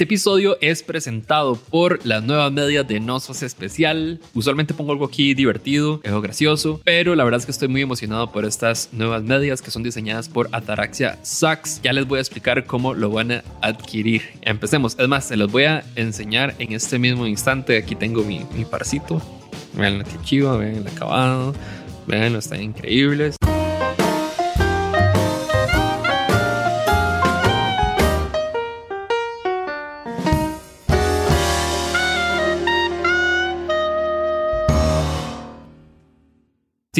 Este episodio es presentado por las nuevas medias de Nosos Especial. Usualmente pongo algo aquí divertido, algo gracioso, pero la verdad es que estoy muy emocionado por estas nuevas medias que son diseñadas por Ataraxia Socks. Ya les voy a explicar cómo lo van a adquirir. Empecemos. Es más, se los voy a enseñar en este mismo instante. Aquí tengo mi, mi parcito. Vean la chiva, vean el acabado. Vean, están increíbles.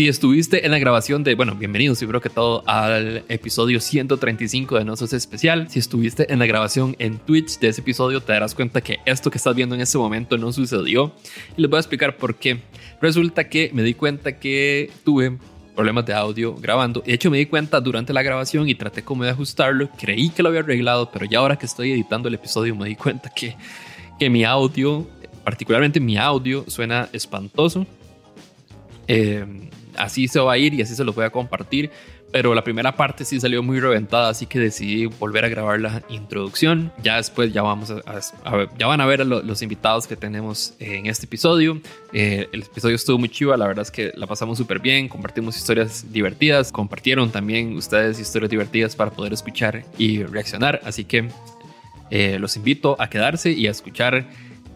Si estuviste en la grabación de, bueno, bienvenidos, creo que todo al episodio 135 de Nosos Especial. Si estuviste en la grabación en Twitch de ese episodio, te darás cuenta que esto que estás viendo en ese momento no sucedió. Y les voy a explicar por qué. Resulta que me di cuenta que tuve problemas de audio grabando. De hecho, me di cuenta durante la grabación y traté como de ajustarlo. Creí que lo había arreglado, pero ya ahora que estoy editando el episodio me di cuenta que, que mi audio, particularmente mi audio, suena espantoso. Eh, así se va a ir y así se los voy a compartir. Pero la primera parte sí salió muy reventada, así que decidí volver a grabar la introducción. Ya después ya vamos a, ver, ya van a ver a los invitados que tenemos en este episodio. Eh, el episodio estuvo muy chiva, la verdad es que la pasamos súper bien, compartimos historias divertidas, compartieron también ustedes historias divertidas para poder escuchar y reaccionar. Así que eh, los invito a quedarse y a escuchar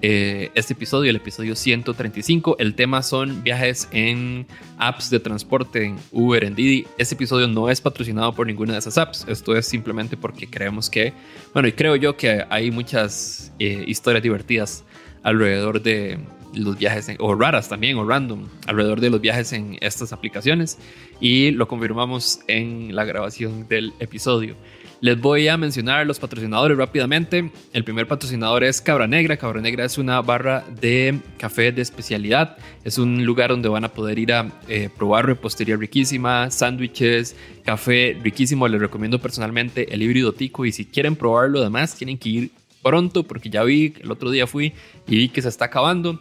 eh, este episodio, el episodio 135. El tema son viajes en apps de transporte, en Uber, en Didi. Este episodio no es patrocinado por ninguna de esas apps. Esto es simplemente porque creemos que, bueno, y creo yo que hay muchas eh, historias divertidas alrededor de los viajes, o raras también, o random, alrededor de los viajes en estas aplicaciones. Y lo confirmamos en la grabación del episodio. Les voy a mencionar los patrocinadores rápidamente. El primer patrocinador es Cabra Negra. Cabra Negra es una barra de café de especialidad. Es un lugar donde van a poder ir a eh, probar repostería riquísima, sándwiches, café riquísimo. Les recomiendo personalmente el híbrido tico y si quieren probarlo además tienen que ir pronto porque ya vi, el otro día fui y vi que se está acabando.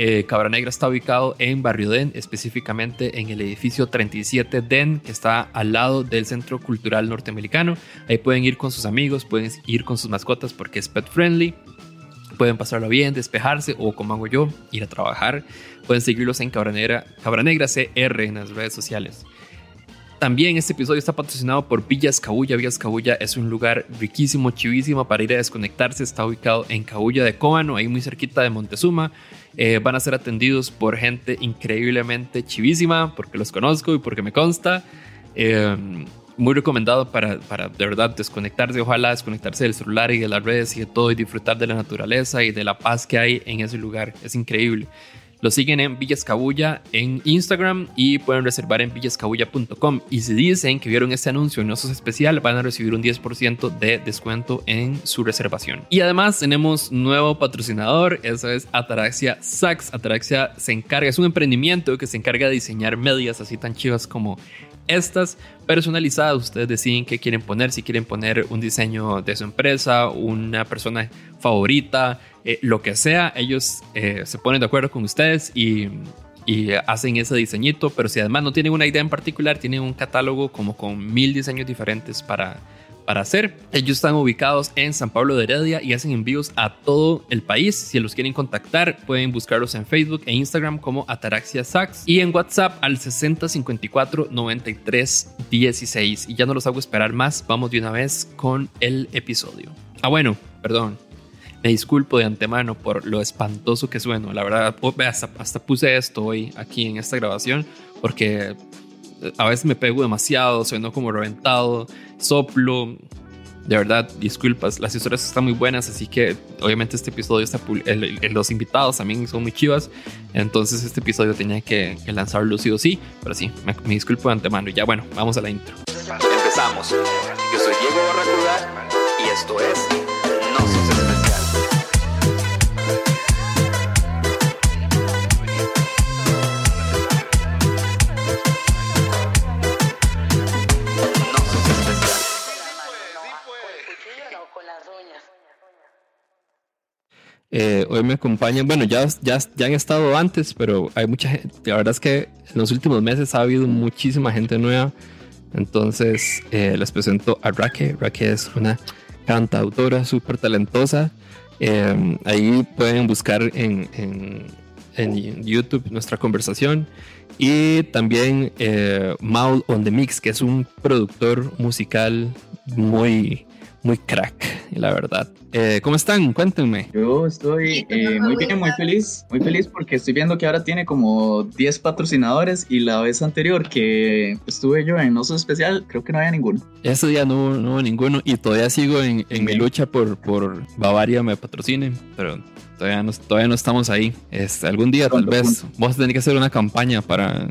Eh, Cabra Negra está ubicado en Barrio Den, específicamente en el edificio 37 Den, que está al lado del Centro Cultural Norteamericano. Ahí pueden ir con sus amigos, pueden ir con sus mascotas porque es pet friendly. Pueden pasarlo bien, despejarse o como hago yo, ir a trabajar. Pueden seguirlos en Cabra Negra, Cabra Negra CR en las redes sociales. También este episodio está patrocinado por Villas Cabulla. Villas Cabulla es un lugar riquísimo, chivísimo para ir a desconectarse. Está ubicado en Cabulla de Cóbano, ahí muy cerquita de Montezuma. Eh, van a ser atendidos por gente increíblemente chivísima, porque los conozco y porque me consta. Eh, muy recomendado para, para de verdad desconectarse, ojalá desconectarse del celular y de las redes y de todo y disfrutar de la naturaleza y de la paz que hay en ese lugar. Es increíble. Lo siguen en Villascabulla en Instagram y pueden reservar en villascabulla.com. Y si dicen que vieron este anuncio en Osos Especial, van a recibir un 10% de descuento en su reservación. Y además tenemos nuevo patrocinador, eso es Ataraxia Sax. Ataraxia se encarga, es un emprendimiento que se encarga de diseñar medias así tan chivas como estas personalizadas. Ustedes deciden qué quieren poner, si quieren poner un diseño de su empresa, una persona favorita, eh, lo que sea, ellos eh, se ponen de acuerdo con ustedes y, y, hacen ese diseñito, pero si además no tienen una idea en particular, tienen un catálogo como con mil diseños diferentes para, para hacer. Ellos están ubicados en San Pablo de Heredia y hacen envíos a todo el país. Si los quieren contactar, pueden buscarlos en Facebook e Instagram como Ataraxia Sax y en WhatsApp al 6054 93 16. Y ya no los hago esperar más, vamos de una vez con el episodio. Ah, bueno, perdón, me disculpo de antemano por lo espantoso que sueno. La verdad, oh, hasta, hasta puse esto hoy aquí en esta grabación porque a veces me pego demasiado, sueno como reventado, soplo. De verdad, disculpas, las historias están muy buenas, así que obviamente este episodio está... los invitados también son muy chivas, entonces este episodio tenía que, lanzarlo sí sí, pero sí, me, disculpo de antemano. Y ya bueno, vamos a la intro. Empezamos. Yo soy Diego Barracuda y esto es Eh, hoy me acompañan, bueno, ya, ya, ya han estado antes, pero hay mucha gente, la verdad es que en los últimos meses ha habido muchísima gente nueva. Entonces eh, les presento a Raque. Raque es una cantautora súper talentosa. Eh, ahí pueden buscar en, en, en, YouTube nuestra conversación. Y también eh, Maul on the Mix, que es un productor musical muy, muy crack, la verdad. Eh, ¿Cómo están? Cuéntenme. Yo estoy eh, muy bien, muy feliz, muy feliz porque estoy viendo que ahora tiene como 10 patrocinadores y la vez anterior que estuve yo en Oso Especial, creo que no había ninguno. Ese día no, no hubo ninguno y todavía sigo en, en mi lucha por, por Bavaria me patrocine, pero todavía no, todavía no estamos ahí. Este, algún día tal vez vos tenés que hacer una campaña para,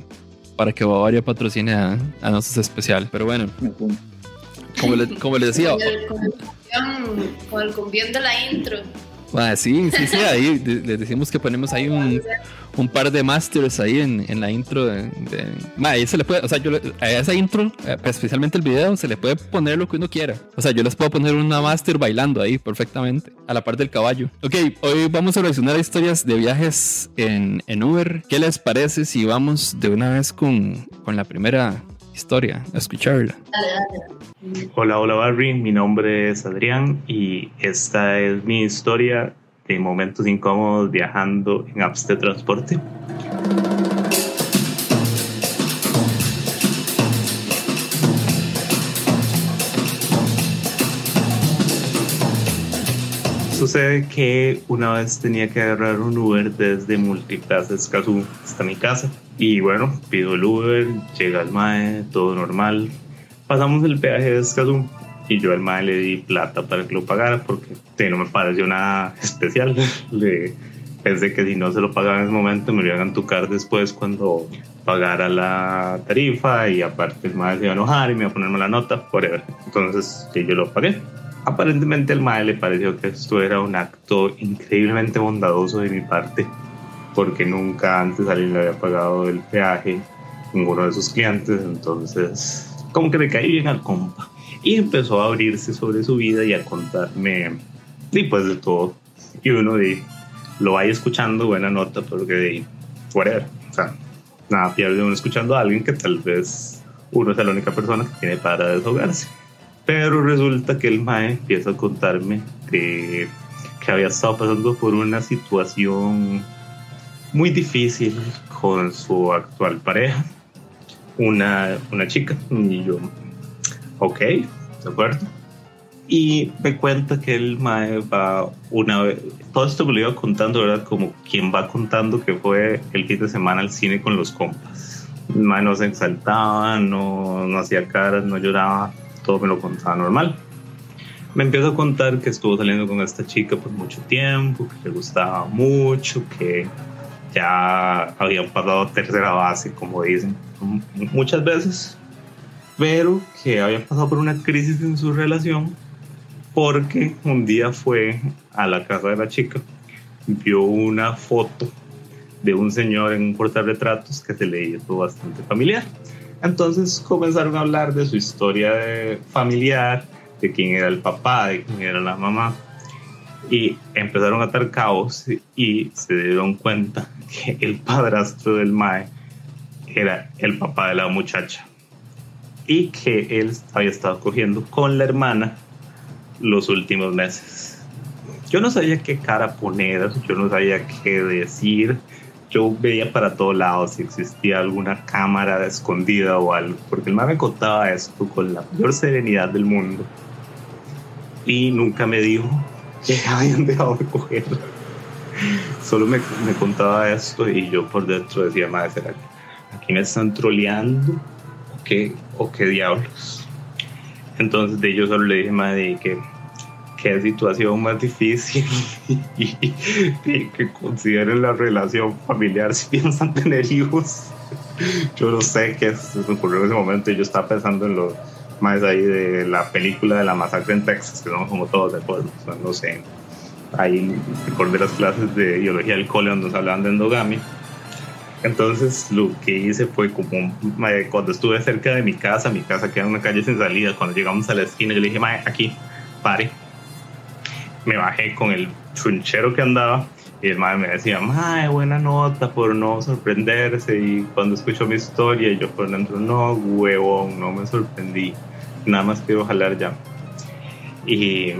para que Bavaria patrocine a, a Nosos Especial, pero bueno. Como, le, como les decía. Con el, cumbión, de la intro. Ah, sí, sí, sí, ahí les decimos que ponemos ahí un, un par de masters ahí en, en la intro de, de ma, ahí se le puede, o sea, yo a esa intro, eh, especialmente el video, se le puede poner lo que uno quiera. O sea, yo les puedo poner una master bailando ahí perfectamente, a la parte del caballo. Ok, hoy vamos a reaccionar a historias de viajes en, en Uber. ¿Qué les parece si vamos de una vez con, con la primera historia, a escucharla. Hola, hola Barry, mi nombre es Adrián y esta es mi historia de momentos incómodos viajando en apps de transporte. Sucede que una vez tenía que agarrar un Uber desde Multiplaza Escazú hasta mi casa. Y bueno, pido el Uber, llega el MAE, todo normal. Pasamos el peaje de Escazú y yo al MAE le di plata para que lo pagara porque sí, no me pareció nada especial. Le pensé que si no se lo pagaba en ese momento me lo iban a tocar después cuando pagara la tarifa y aparte el MAE se iba a enojar y me iba a ponerme la nota, whatever. Entonces sí, yo lo pagué. Aparentemente al MAE le pareció que esto era un acto increíblemente bondadoso de mi parte porque nunca antes alguien le había pagado el peaje ninguno de sus clientes, entonces como que le caí bien al compa. Y empezó a abrirse sobre su vida y a contarme y pues de todo. Y uno de, lo vaya escuchando buena nota porque de whatever, o sea nada pierde uno escuchando a alguien que tal vez uno es la única persona que tiene para desahogarse. Pero resulta que el mae empieza a contarme que había estado pasando por una situación muy difícil con su actual pareja, una, una chica, y yo, ok, de acuerdo. Y me cuenta que el mae va una vez, todo esto me lo iba contando, ¿verdad? Como quien va contando que fue el fin de semana al cine con los compas. El mae no se exaltaba, no, no hacía caras, no lloraba, todo me lo contaba normal. Me empiezo a contar que estuvo saliendo con esta chica por mucho tiempo, que le gustaba mucho, que ya habían pasado tercera base, como dicen muchas veces, pero que había pasado por una crisis en su relación porque un día fue a la casa de la chica, vio una foto de un señor en un portarretratos que se le hizo bastante familiar. Entonces comenzaron a hablar de su historia familiar, de quién era el papá, de quién era la mamá. Y empezaron a atar caos y se dieron cuenta que el padrastro del Mae era el papá de la muchacha. Y que él había estado cogiendo con la hermana los últimos meses. Yo no sabía qué cara poner, yo no sabía qué decir yo veía para todos lados si existía alguna cámara escondida o algo, porque el mar me contaba esto con la mayor serenidad del mundo y nunca me dijo que habían dejado de coger. Solo me, me, contaba esto y yo por dentro decía, madre, ¿será que aquí me están troleando o qué, o qué diablos? Entonces de yo solo le dije, madre, que qué situación más difícil y, que consideren la relación familiar si piensan tener hijos. Yo no sé qué me ocurrió en ese momento y yo estaba pensando en los más ahí de la película de la masacre en Texas, que somos como todos de acuerdo, o sea, no sé. Ahí recordé las clases de biología del cole donde nos hablaban de endogamia. Entonces lo que hice fue como cuando estuve cerca de mi casa, mi casa queda en una calle sin salida, cuando llegamos a la esquina le dije, aquí, pare, me bajé con el chunchero que andaba y el madre me decía, madre, buena nota por no sorprenderse. Y cuando escuchó mi historia, yo por dentro, no, huevón, no me sorprendí. Nada más quiero jalar ya. Y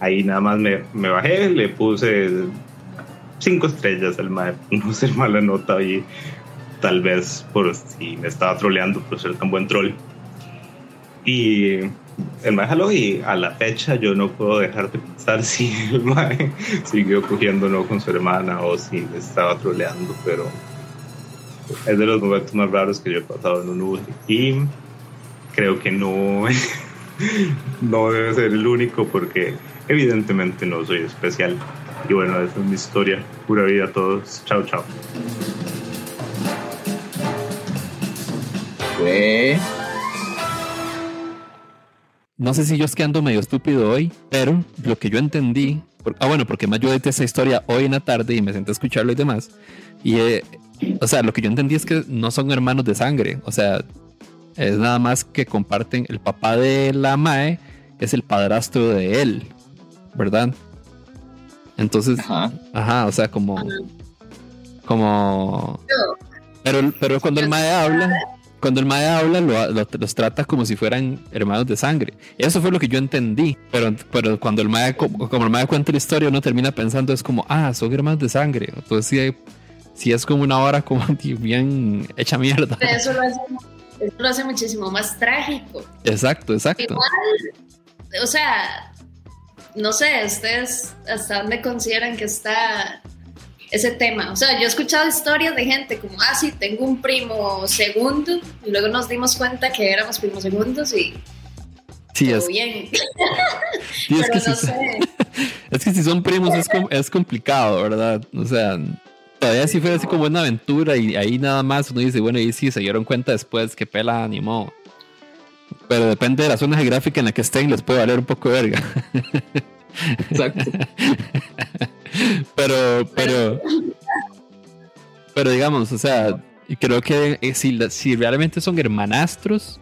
ahí nada más me, bajé, le puse cinco estrellas al mae, no ser mala nota y tal vez por si me estaba troleando por ser tan buen troll. Y el mae jaló y a la fecha yo no puedo dejar de pensar si el mae siguió cogiendo no con su hermana o si estaba troleando, pero es de los momentos más raros que yo he pasado en un Uber y creo que no, no debe ser el único porque evidentemente no soy especial. Y bueno, esa es mi historia. Pura vida a todos. Chao, chao. No sé si yo es que ando medio estúpido hoy, pero lo que yo entendí. por- ah, bueno, porque más yo edité esa historia hoy en la tarde y me senté a escucharlo y demás. Y, eh, o sea, lo que yo entendí es que no son hermanos de sangre. O sea, es nada más que comparten. El papá de la Mae es el padrastro de él, ¿verdad? Entonces, Ajá. Ajá, o sea, como. Como. Pero, pero cuando el Mae habla, cuando el Mae habla, lo- lo- los trata como si fueran hermanos de sangre. Eso fue lo que yo entendí. Pero, pero cuando el Mae, co- como el Mae cuenta la historia, uno termina pensando, es como, ah, son hermanos de sangre. Entonces, sí, sí es como una hora como bien hecha mierda. Pero Eso lo hace, eso lo hace muchísimo más trágico. Exacto, exacto. Igual, o sea, no sé, ustedes hasta dónde consideran que está ese tema. O sea, yo he escuchado historias de gente como, ah, sí, tengo un primo segundo, y luego nos dimos cuenta que éramos primos segundos y Sí, todo es, bien. sí, es Pero que no sí- sé. Es que si son primos es, com- es complicado, ¿verdad? O sea, todavía si fuera así como una aventura y ahí nada más uno dice, bueno, y sí, se dieron cuenta después que pela animó. Pero depende de la zona geográfica en la que estén, les puede valer un poco de verga. Exacto. Pero, pero, pero digamos, o sea, creo que eh, si, si realmente son hermanastros,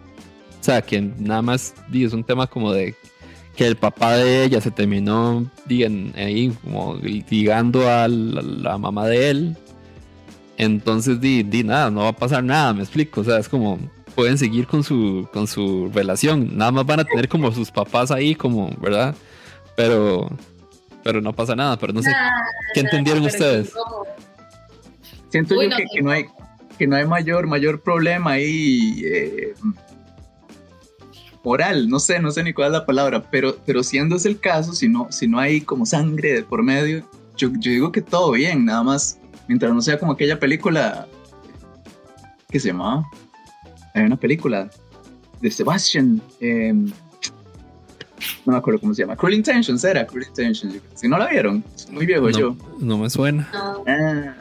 o sea, que nada más es un tema como de que el papá de ella se terminó di, en- ahí como ligando a la, la mamá de él, entonces di, di nada, no va a pasar nada, me explico, o sea, es como pueden seguir con su, con su relación, nada más van a tener como sus papás ahí, como, ¿verdad? Pero, pero no pasa nada, pero no sé, Nah, ¿qué entendieron ustedes? Siento Uy, yo no, que, no. que no hay que no hay mayor mayor problema ahí eh, moral, no sé, no sé ni cuál es la palabra, pero pero siendo ese el caso, si no si no hay como sangre de por medio, yo, yo digo que todo bien, nada más mientras no sea como aquella película que se llamaba hay una película de Sebastian eh, no me acuerdo cómo se llama. Cruel Intentions era Cruel Intentions. Si no la vieron, es muy viejo yo. no, no me suena. No. Ah.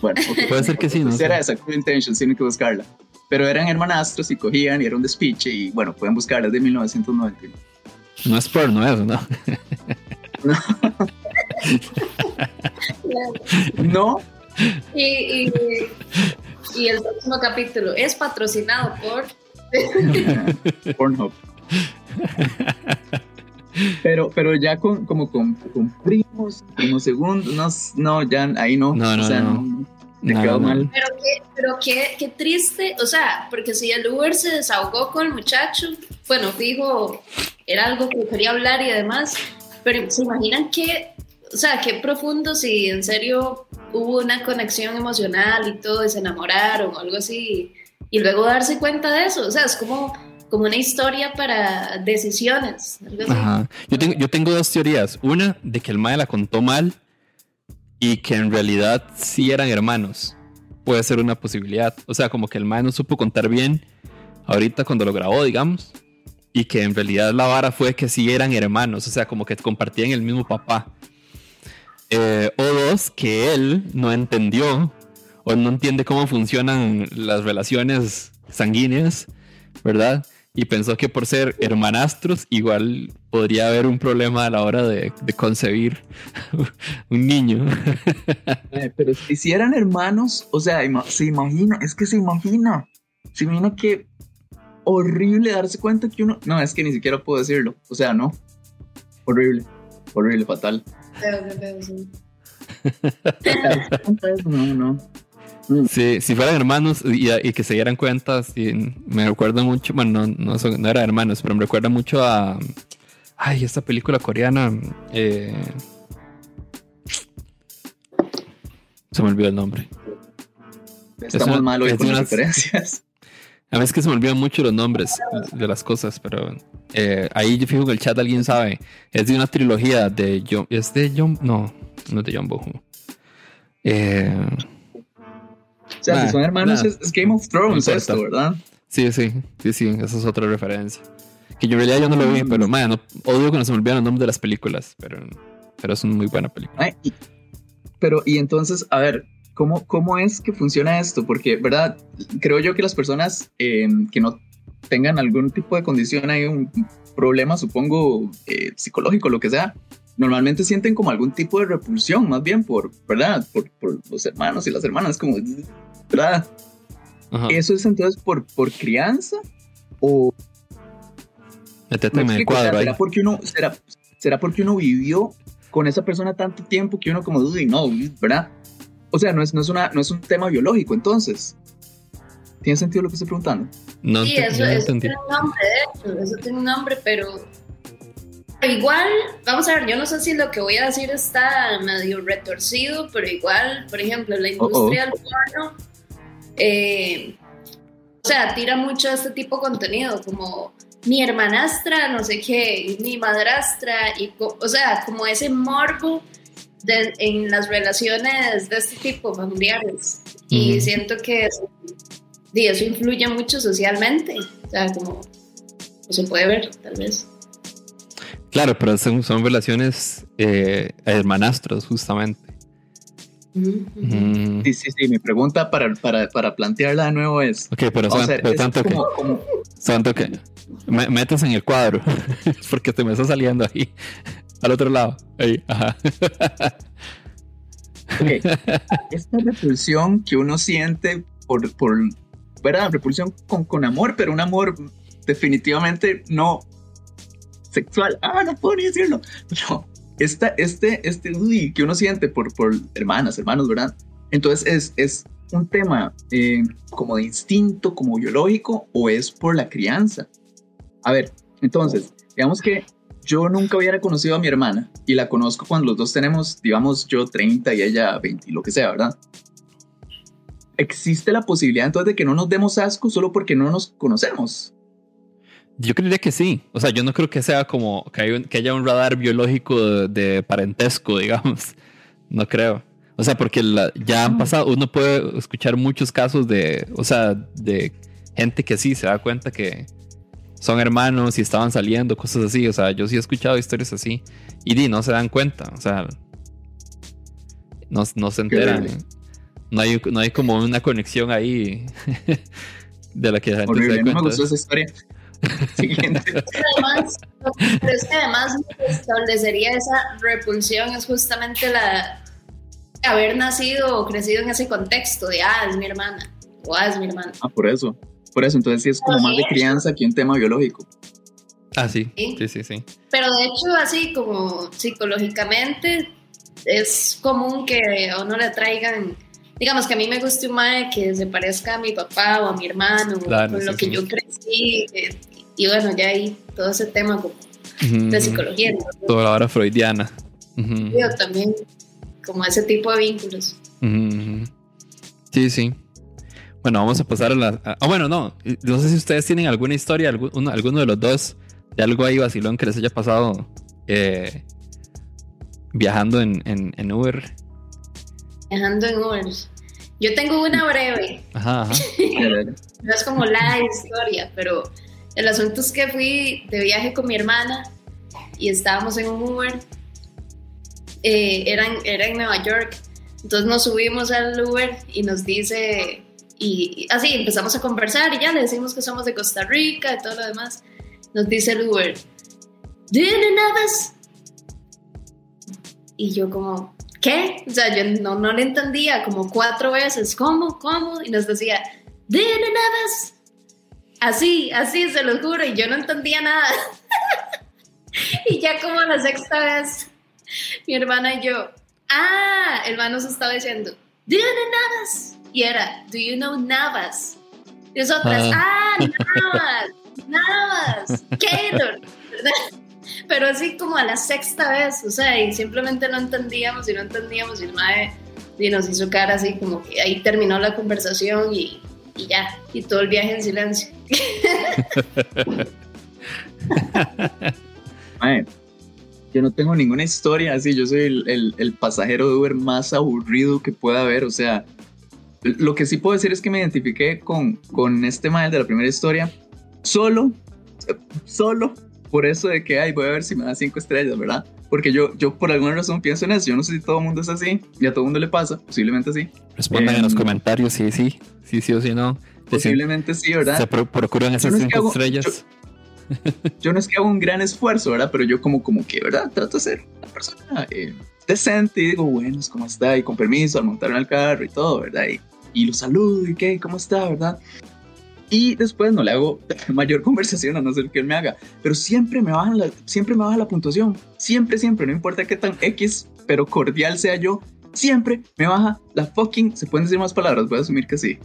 Bueno, ok. Puede ser que sí, no Pues era esa, Cruel Intentions, tienen que buscarla. Pero eran hermanastros y cogían y era un despiche y bueno, pueden buscarla, de 1999. No es porno eso, ¿no? No, Y, y, y el próximo capítulo es patrocinado por. Pornhub. Pero, pero ya con, como con, con primos, primos segundos, no, no, ya ahí no. No, no, o sea, no. Me No, quedó no. mal. Pero qué, pero qué, qué triste, o sea, porque si el Uber se desahogó con el muchacho, bueno, fijo, era algo que quería hablar y demás, pero se imaginan qué, o sea, qué profundo si en serio hubo una conexión emocional y todo, y se enamoraron o algo así, y luego darse cuenta de eso, o sea, es como, como una historia para decisiones. Ajá. Yo tengo, yo tengo dos teorías. Una, de que el mae la contó mal y que en realidad sí eran hermanos. Puede ser una posibilidad. O sea, como que el mae no supo contar bien ahorita cuando lo grabó, digamos. Y que en realidad la vara fue que sí eran hermanos. O sea, como que compartían el mismo papá. Eh, o dos, que él no entendió o no entiende cómo funcionan las relaciones sanguíneas, ¿verdad? Y pensó que por ser hermanastros igual podría haber un problema a la hora de, de concebir un niño. Eh, pero si, eran hermanos, o sea, se imagina, es que se imagina, se imagina que horrible darse cuenta que uno, no, es que ni siquiera puedo decirlo, o sea, no, horrible, horrible, fatal. No, no. Sí, si fueran hermanos y, y que se dieran cuenta, sí, me recuerda mucho, bueno, no, no, son- no hermanos, pero me recuerda mucho a, Ay, esta película coreana. eh, se me olvidó el nombre. Estamos una- mal hoy es con las referencias. A veces que se me olvidan mucho los nombres de las cosas, pero eh, ahí yo fijo en el chat alguien sabe. Es de una trilogía de John. ¿Es de John? No, no es de John Bohu. Eh, sea, Nah, si son hermanos, nah. es, es Game of Thrones No esto, ¿verdad? sí, sí, sí, sí, esa es otra referencia. Que yo en realidad yo no lo vi, pero man, no, odio que no se me olvidan los nombres de las películas, pero, pero es una muy buena película. Ay, y- pero, y entonces, a ver, ¿cómo, ¿cómo es que funciona esto? Porque, ¿verdad? Creo yo que las personas eh, que no tengan algún tipo de condición, hay un problema, supongo, eh, psicológico, lo que sea, normalmente sienten como algún tipo de repulsión, más bien por, ¿verdad? Por, por los hermanos y las hermanas, como, ¿verdad? Ajá. ¿Eso es entonces por, por crianza? ¿O Métete me en el cuadro ahí. ¿será, porque uno, será, ¿Será porque uno vivió con esa persona tanto tiempo que uno como duda y no, ¿verdad? O sea, no es, no, es una, no es un tema biológico, entonces. ¿Tiene sentido lo que estoy preguntando? No, Sí, eso, no eso entendí. tiene un nombre, de hecho, eso tiene un nombre, pero igual, vamos a ver, yo no sé si lo que voy a decir está medio retorcido, pero igual, por ejemplo, la oh. industria del porno, eh, o sea, tira mucho este tipo de contenido, como mi hermanastra, no sé qué, mi madrastra, y, o sea, como ese morbo de- en las relaciones de este tipo, familiares. Y siento que eso, y eso influye mucho socialmente, o sea, como se puede ver, tal vez. Claro, pero son, son relaciones eh, hermanastros, justamente. Mm. Sí, sí, sí. Mi pregunta para, para, para plantearla de nuevo es. Ok, pero, son- ver, pero es tanto que, como, como- tanto que me, metes en el cuadro, porque te me está saliendo ahí, al otro lado. Ahí, ajá. ok, esta repulsión que uno siente por, por ¿verdad? Repulsión con, con amor, pero un amor definitivamente no sexual. Ah, no puedo ni decirlo. No, esta, este, este uy, que uno siente por, por hermanas, hermanos, ¿verdad? Entonces es, es un tema eh, como de instinto, como biológico, o es por la crianza. A ver, entonces, digamos que yo nunca hubiera conocido a mi hermana y la conozco cuando los dos tenemos, digamos, yo 30 y ella 20, lo que sea, ¿verdad? Existe la posibilidad entonces de que no nos demos asco solo porque no nos conocemos. Yo creería que sí. O sea, yo no creo que sea como que, hay un- que haya un radar biológico de, de parentesco, digamos. No creo. O sea, porque la- ya han pasado, uno puede escuchar muchos casos de, o sea, de gente que sí se da cuenta que son hermanos y estaban saliendo, cosas así. O sea, yo sí he escuchado historias así y di, no se dan cuenta. O sea, no, no se enteran. No hay, no hay como una conexión ahí de la que la gente se da no me cuenta. gustó esa historia. Siguiente. Además, pero es que además lo que establecería esa repulsión es justamente la haber nacido o crecido en ese contexto de ah, es mi hermana o ah, es mi hermano. Ah, por eso. Por eso, entonces sí es como más de crianza que un tema biológico. Ah, sí. Sí. Sí, sí, sí. Pero de hecho, así como psicológicamente, es común que a uno le traigan, digamos que a mí me guste un mae que se parezca a mi papá o a mi hermano, Claro, con lo que sí. yo crecí. eh, y bueno, ya ahí todo ese tema como de psicología. ¿no? Toda la hora freudiana. Yo también, como ese tipo de vínculos. Sí, sí. Bueno, vamos a pasar a la. Ah, bueno, no. No sé si ustedes tienen alguna historia, algún- uno- alguno de los dos, de algo ahí vacilón que les haya pasado eh, viajando en, en, en Uber. Viajando en Uber. Yo tengo una breve, Ajá, ajá. no es como la historia, pero el asunto es que fui de viaje con mi hermana y estábamos en un Uber. Eh, era, en, Nueva York. Entonces nos subimos al Uber y nos dice, y, así empezamos a conversar y ya le decimos que somos de Costa Rica y todo lo demás. Nos dice el Uber, ¿Do you? Y yo como, ¿qué? O sea, yo no, no le entendía como cuatro veces, ¿cómo? ¿Cómo? Y nos decía, ¿Do you know? Así, así, se lo juro, y yo no entendía nada. y ya como la sexta vez, mi hermana y yo, ah, el man nos estaba diciendo, ¿Do you know Navas? Y era, ¿Do you know Navas? Y nosotras, ah, Navas, Navas, Keylor, ¿verdad? pero así como a la sexta vez, o sea, y simplemente no entendíamos y no entendíamos y el mae y nos hizo cara así como que ahí terminó la conversación y, y ya, y todo el viaje en silencio. Mae, yo no tengo ninguna historia así, yo soy el, el- el pasajero de Uber más aburrido que pueda haber, o sea, lo que sí puedo decir es que me identifiqué con, con este mae de la primera historia, solo, solo por eso de que, ay, voy a ver si me da cinco estrellas, ¿verdad? Porque yo, yo por alguna razón pienso en eso, yo no sé si todo el mundo es así, y a todo el mundo le pasa, posiblemente sí, Respondan en los Em, comentarios si sí, sí, sí o si no. Posiblemente sí, ¿verdad? Se pro- procuran esas no es cinco hago- estrellas. yo no es que haga un gran esfuerzo, ¿verdad? Pero yo como, como que, ¿verdad? Trato de ser una persona eh, decente y digo, bueno, ¿cómo está? Y con permiso al montarme al carro y todo, ¿verdad? Y, y lo saludo y qué, ¿cómo está, verdad? Y después no le hago mayor conversación a no ser que él me haga. Pero siempre me bajan la, siempre me baja la puntuación. Siempre, siempre, no importa qué tan X, pero cordial sea yo, siempre me baja la fucking, se pueden decir más palabras, voy a asumir que sí.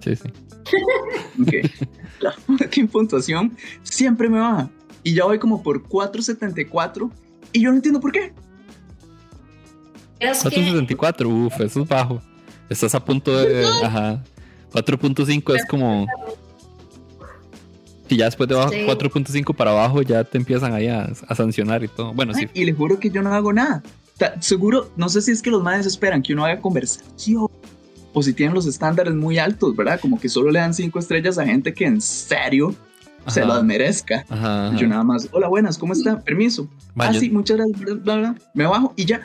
Sí, sí. Ok. La fucking puntuación siempre me baja. Y ya voy como por 4.74 y yo no entiendo por qué. Es que 4.74, uff, eso es bajo. Estás a punto de. Ajá. 4.5 es como. Si ya después de Sí. 4.5 para abajo ya te empiezan ahí a, a sancionar y todo. Bueno, sí. Y le juro que yo no hago nada. Seguro, no sé si es que los madres esperan que uno haga conversación o si tienen los estándares muy altos, ¿verdad? Como que solo le dan cinco estrellas a gente que en serio se Ajá. las merezca. Ajá, ajá. Yo nada más, hola, buenas, ¿cómo está? Permiso. Ah, yo, sí, muchas gracias, bla, bla, bla. Me bajo y ya.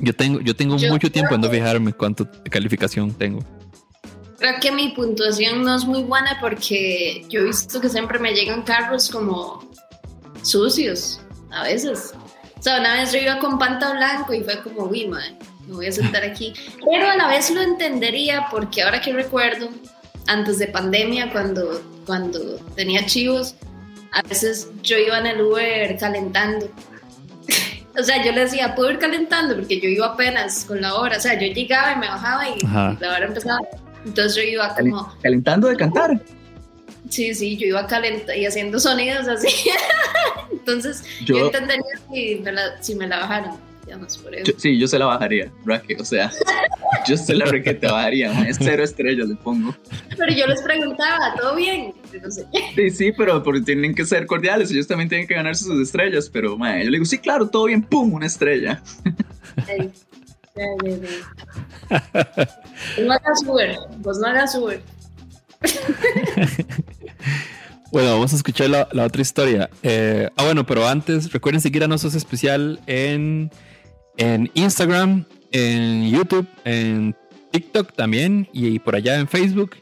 yo tengo, yo tengo Yo mucho tiempo en no fijarme cuánto calificación tengo. Creo que mi puntuación no es muy buena porque yo he visto que siempre me llegan carros como sucios, a veces. O sea, una vez yo iba con panta blanco y fue como, uy, man, me voy a sentar aquí. Pero a la vez lo entendería porque ahora que recuerdo, antes de pandemia, cuando, cuando tenía chivos, a veces yo iba en el Uber calentando. O sea, yo le decía, puedo ir calentando porque yo iba apenas con la hora. O sea, yo llegaba y me bajaba y Ajá. la hora empezaba. Entonces yo iba como, Calentando de cantar. sí, sí, yo iba calentando y haciendo sonidos así. Entonces yo, Yo, entendería si me la, si me la bajaron, digamos, por eso. yo- sí, yo se la bajaría, Raque. O sea, yo se la requete bajaría. Es cero estrellas le pongo. Pero yo les preguntaba, ¿todo bien? Y No sé. Sí, sí, pero porque tienen que ser cordiales. Ellos también tienen que ganarse sus estrellas. Pero, man, yo le digo, sí, claro, todo bien. ¡Pum! Una estrella. Vos no hagas Uber, vos no hagas Uber. Bueno, vamos a escuchar la, la otra historia. Eh, ah, bueno, pero antes, recuerden seguir a Nosos Especial en, en Instagram, en YouTube, en TikTok también y, por allá en Facebook.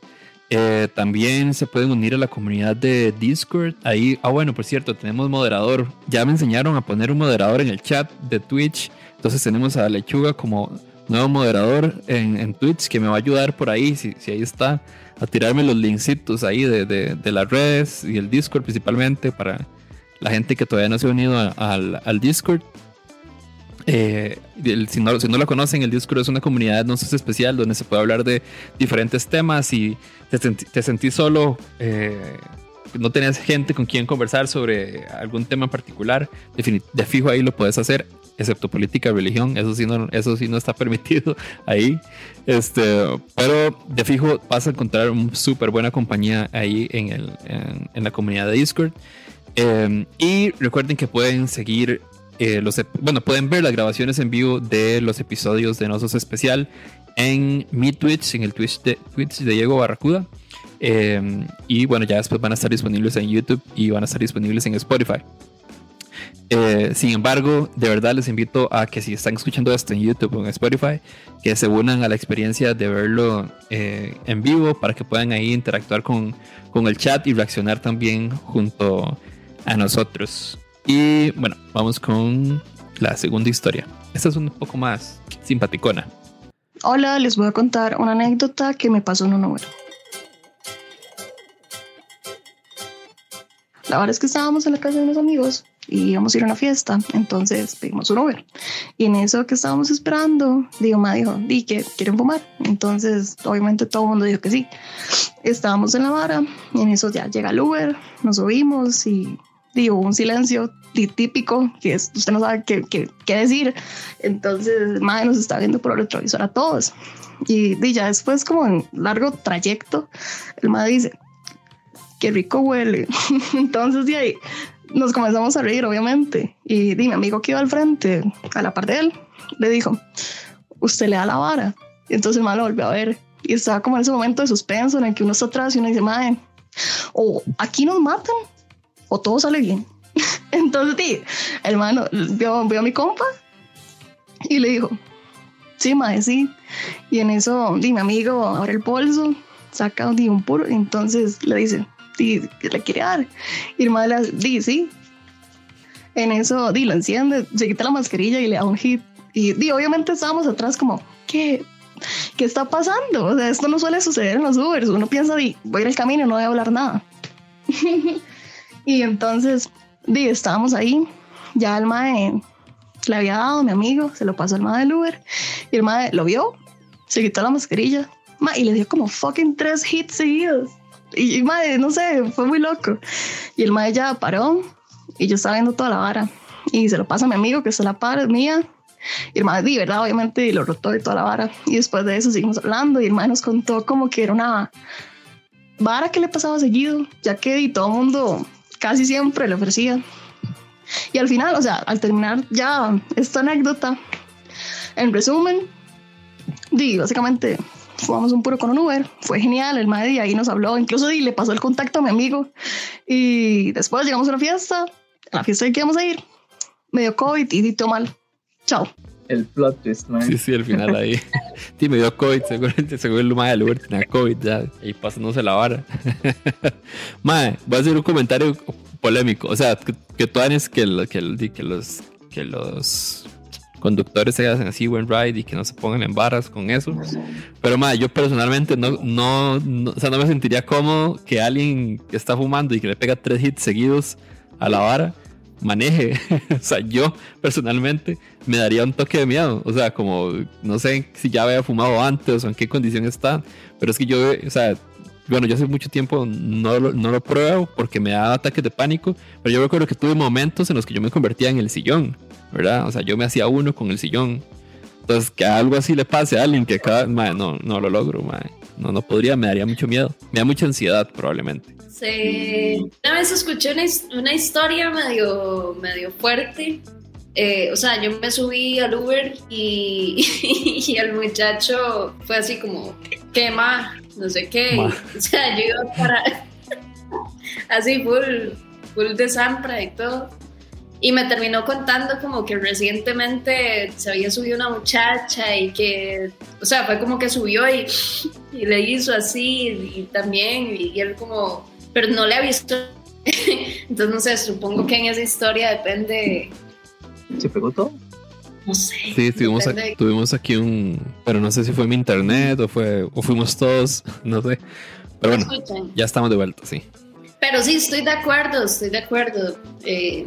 Eh, también se pueden unir a la comunidad de Discord. Ahí, ah, bueno, por cierto, tenemos moderador. Ya me enseñaron a poner un moderador en el chat de Twitch. Entonces tenemos a Lechuga como nuevo moderador en, en Twitch que me va a ayudar por ahí, si, si ahí está a tirarme los linksitos ahí de, de, de las redes y el Discord principalmente para la gente que todavía no se ha unido al, al Discord. Eh, el- si, no, si no lo conocen, el Discord es una comunidad no sé, especial donde se puede hablar de diferentes temas y te, te sentís solo, eh, no tenés gente con quien conversar sobre algún tema en particular, defini- de fijo ahí lo puedes hacer, excepto política, religión, eso sí no, eso sí no está permitido ahí. Este, pero de fijo vas a encontrar una súper buena compañía ahí en, el, en, la comunidad de Discord. Eh, y recuerden que pueden seguir eh, los, bueno, pueden ver las grabaciones en vivo de los episodios de Nosos Especial en mi Twitch, en el Twitch de, Diego Barracuda. Eh, y bueno, ya después van a estar disponibles en YouTube y van a estar disponibles en Spotify. Eh, sin embargo, de verdad les invito a que si están escuchando esto en YouTube o en Spotify, que se unan a la experiencia de verlo eh, en vivo para que puedan ahí interactuar con, con el chat y reaccionar también junto a nosotros. Y bueno, vamos con la segunda historia. Esta es un poco más simpaticona. Hola, les voy a contar una anécdota que me pasó en un Uber. La verdad es que estábamos en la casa de unos amigos y íbamos a ir a una fiesta, entonces pedimos un Uber. Y en eso que estábamos esperando, digo, ma dijo, di que quieren fumar. Entonces, obviamente todo el mundo dijo que sí. Estábamos en la vara y en eso ya llega el Uber, nos subimos y digo, un silencio típico, que es, usted no sabe qué, qué, qué decir. Entonces, madre nos está viendo por el retrovisor a todos. Y, di, ya después, como en largo trayecto, el madre dice, qué rico huele. Entonces, de ahí nos comenzamos a reír, obviamente. Y mi amigo que iba al frente, a la par de él, le dijo, usted le da la vara. Y entonces el madre lo volvió a ver. Y estaba como en ese momento de suspenso en el que uno está atrás y uno dice, madre, o aquí nos matan o todo sale bien. Entonces, di, el mano vio, a mi compa y le dijo, sí, madre, sí. Y en eso, di, mi amigo abre el bolso, saca di, un puro, entonces le dice, ¿qué le quiere dar? Y el madre le sí. En eso, di, lo enciende, se quita la mascarilla y le da un hit. Y di, obviamente estábamos atrás como, ¿qué? ¿Qué está pasando? O sea, esto no suele suceder en los Ubers. Uno piensa, di, voy a ir al camino no voy a hablar nada. y entonces, di, estábamos ahí. Ya el mae le había dado mi amigo, se lo pasó al mae del Uber. Y el mae lo vio, se quitó la mascarilla ma, y le dio como fucking tres hits seguidos. Y, y mae, no sé, fue muy loco. Y el mae ya paró y yo estaba viendo toda la vara. Y se lo pasa a mi amigo, que a la par, es mía. Y el di, ¿verdad? Obviamente, y lo rotó y toda la vara. Y después de eso seguimos hablando y el mae nos contó como que era una vara que le pasaba seguido, ya que di, todo el mundo casi siempre le ofrecía. Y al final, o sea, al terminar ya esta anécdota, en resumen, di, básicamente fumamos un puro con un Uber, fue genial, el mae de ahí nos habló, incluso di, le pasó el contacto a mi amigo. Y después llegamos a la fiesta, a la fiesta de que íbamos a ir, me dio COVID y di todo mal. Chao. El plot twist, man. Sí, sí, al final ahí. Sí, me dio COVID, seguramente, según el mae del Uber tenía COVID ya. Ahí pasándose la vara. mae, voy a hacer un comentario polémico. O sea, que, que tú que, que, el- que los que los conductores se hacen así buen ride y que no se pongan en varas con eso. Pero mae, yo personalmente no, no, no- o sea, no me sentiría cómodo que alguien que está fumando y que le pega tres hits seguidos a la vara maneje. o sea, yo personalmente me daría un toque de miedo. O sea, como no sé si ya había fumado antes o en qué condición está. Pero es que yo, o sea, bueno, yo hace mucho tiempo no lo, no lo pruebo porque me da ataques de pánico. Pero yo recuerdo que tuve momentos en los que yo me convertía en el sillón, ¿verdad? O sea, yo me hacía uno con el sillón. Entonces, que algo así le pase a alguien que cada. mae, no, no lo logro, mae. No, no podría, me daría mucho miedo. Me da mucha ansiedad, probablemente. Sí. Una vez escuché una, una historia medio, medio fuerte. Eh, o sea, yo me subí al Uber y, y el muchacho fue así como, ¿qué más? No sé qué. Ma. O sea, yo iba para. así, full, full de Sampra y todo. Y me terminó contando como que recientemente se había subido una muchacha y que, o sea, fue como que subió y, y le hizo así y, también, y, y él como, pero no le ha visto. Entonces, no sé, supongo que en esa historia depende, ¿Se pegó todo? no sé. Sí, tuvimos, depende- tuvimos aquí un. Pero no sé si fue mi internet o, fue, o fuimos todos, no sé. Pero bueno, ya estamos de vuelta, sí. Pero sí, estoy de acuerdo, estoy de acuerdo. Eh,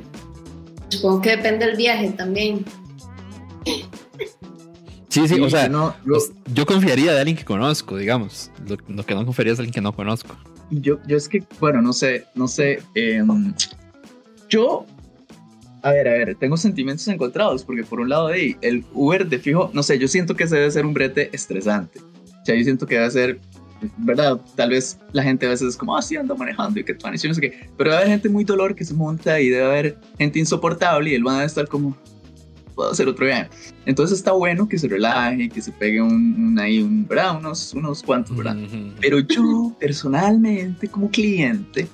supongo que depende del viaje también. Sí, sí, o sea, no, yo, yo confiaría de alguien que conozco, digamos. Lo, lo que no confiaría es alguien que no conozco. yo, yo es que, bueno, no sé, no sé. em, yo, a ver, a ver, tengo sentimientos encontrados, porque por un lado, de el Uber de fijo, no sé, yo siento que ese debe ser un brete estresante. O sea, yo siento que debe ser, ¿verdad? Tal vez la gente a veces es como, ah, sí, ando manejando y que tú no sé qué. Pero debe haber gente muy dolor que se monta y debe haber gente insoportable y él va a estar como, puedo hacer otro viaje. Entonces está bueno que se relaje, que se pegue un, un ahí, un, ¿verdad? Unos, unos cuantos, ¿verdad? Pero yo personalmente como cliente,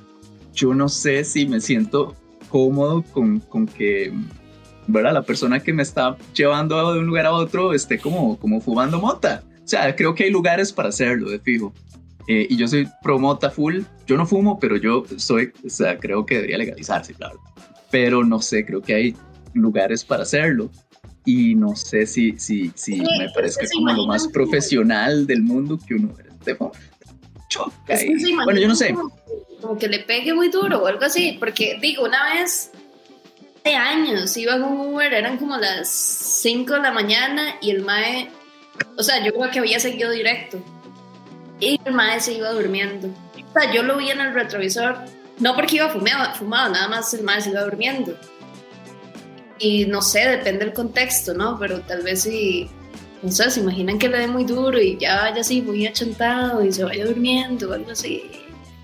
yo no sé si me siento cómodo con, con que, ¿verdad? La persona que me está llevando de un lugar a otro esté como, como fumando mota. O sea, creo que hay lugares para hacerlo, de fijo. Eh, y yo soy pro mota full. Yo no fumo, pero yo soy, o sea, creo que debería legalizarse, claro. Pero no sé, creo que hay lugares para hacerlo. Y no sé si, si, si Sí, me parezca como lo más profesional del mundo que uno fumando. Choca Es que Bueno, yo no sé. Como, como que le pegue muy duro o algo así, porque digo, una vez hace años iba con Uber, eran como las 5 de la mañana y el mae, o sea, yo creo que había seguido directo y el mae se iba durmiendo. O sea, yo lo vi en el retrovisor No porque iba fumado, fumado nada más el mae se iba durmiendo. Y no sé, depende del contexto, ¿no? Pero tal vez si, no sé, se imaginan que le dé muy duro y ya vaya así muy achantado y se vaya durmiendo o algo así.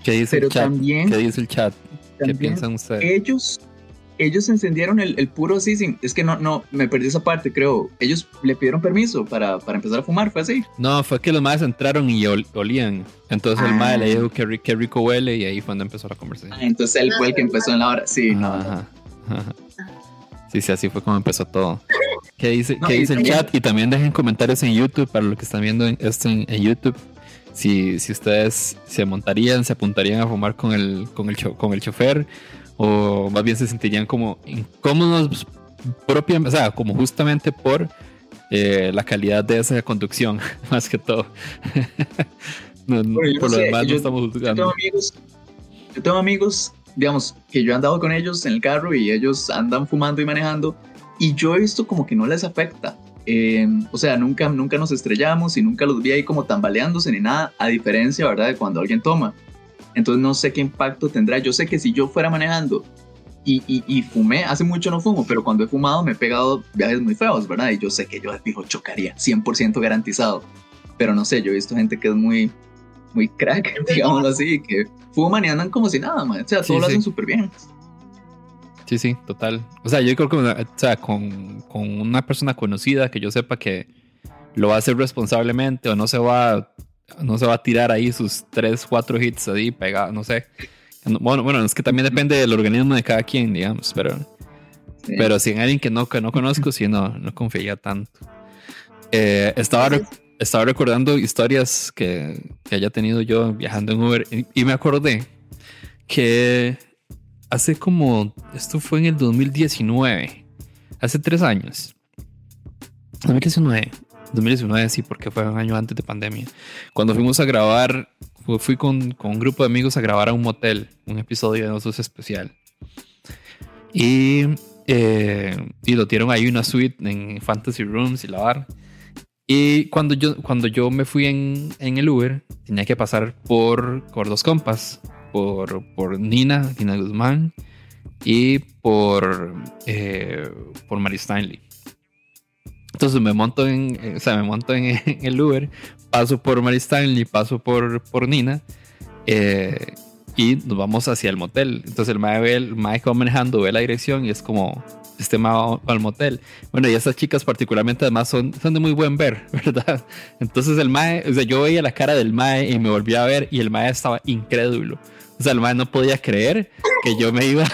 ¿Qué dice Pero el chat? también- ¿Qué dice el chat? ¿Qué piensan ustedes? ellos ellos encendieron el, el puro sin es que no no me perdí esa parte creo ellos le pidieron permiso para, para empezar a fumar fue así No, fue que los más entraron y ol- olían. Entonces el Ah. mae le dijo que, ri- que rico huele y ahí fue donde empezó la conversación. Ah, entonces él fue el que empezó en la hora sí no, Ajá, ajá. Sí, sí, así fue como empezó todo. ¿Qué dice, No, ¿qué dice el chat? Y también dejen comentarios en YouTube para los que están viendo en- esto en, en YouTube. Si, si ustedes se montarían, se apuntarían a fumar con el, con, el cho- con el chofer o más bien se sentirían como incómodos propia, o sea, como justamente por eh, la calidad de esa conducción, más que todo. No, no, Bueno, por no lo sé, demás no yo- estamos yo tengo juzgando. amigos yo tengo amigos digamos que yo he andado con ellos en el carro y ellos andan fumando y manejando y yo he visto como que no les afecta Eh, o sea nunca nunca nos estrellamos y nunca los vi ahí como tambaleándose ni nada a diferencia verdad de cuando alguien toma entonces no sé qué impacto tendrá yo sé que si yo fuera manejando y, y, y fumé, hace mucho no fumo, pero cuando he fumado me he pegado viajes muy feos, ¿verdad? Y yo sé que yo de fijo chocaría, 100% garantizado. Pero no sé, yo he visto gente que es muy, muy crack, digámoslo así, que fuman y andan como si nada, man. O sea, Sí, todo lo sí. hacen súper bien. Sí, sí, total. O sea, yo creo que o sea, con, con una persona conocida que yo sepa que lo va a hacer responsablemente o no se va, no se va a tirar ahí sus 3, 4 hits ahí pegados, no sé. No- Bueno, bueno, es que también depende del organismo de cada quien, digamos, pero, Sí. pero si en alguien que no, que no conozco, sí, no, no confiaría tanto. Eh, estaba, estaba recordando historias que, que haya tenido yo viajando en Uber y, y me acordé que hace como, esto fue en el 2019, hace tres años. 2019, 2019 sí, porque fue un año antes de pandemia. Cuando fuimos a grabar, fu- fui con, con un grupo de amigos a grabar a un motel, un episodio de nosotros especial. Y, eh, y lo dieron ahí una suite en Fantasy Rooms y la bar. Y cuando yo, cuando yo me fui en, en el Uber, tenía que pasar por, por dos compas, por, por Nina, Nina Guzmán, y por, eh, por Mary Stanley. Entonces me monto en, eh, o sea, me monto en, en el Uber, paso por Mary Stanley, paso por, por Nina, eh, y nos vamos hacia el motel. Entonces el mae, ve, el mae que va manejando ve la dirección y es como, este mae va al motel. Bueno, y esas chicas particularmente además son, son de muy buen ver, ¿verdad? Entonces el mae, o sea, yo veía la cara del mae y me volví a ver y el mae estaba incrédulo. O sea, el mae no podía creer que yo me iba...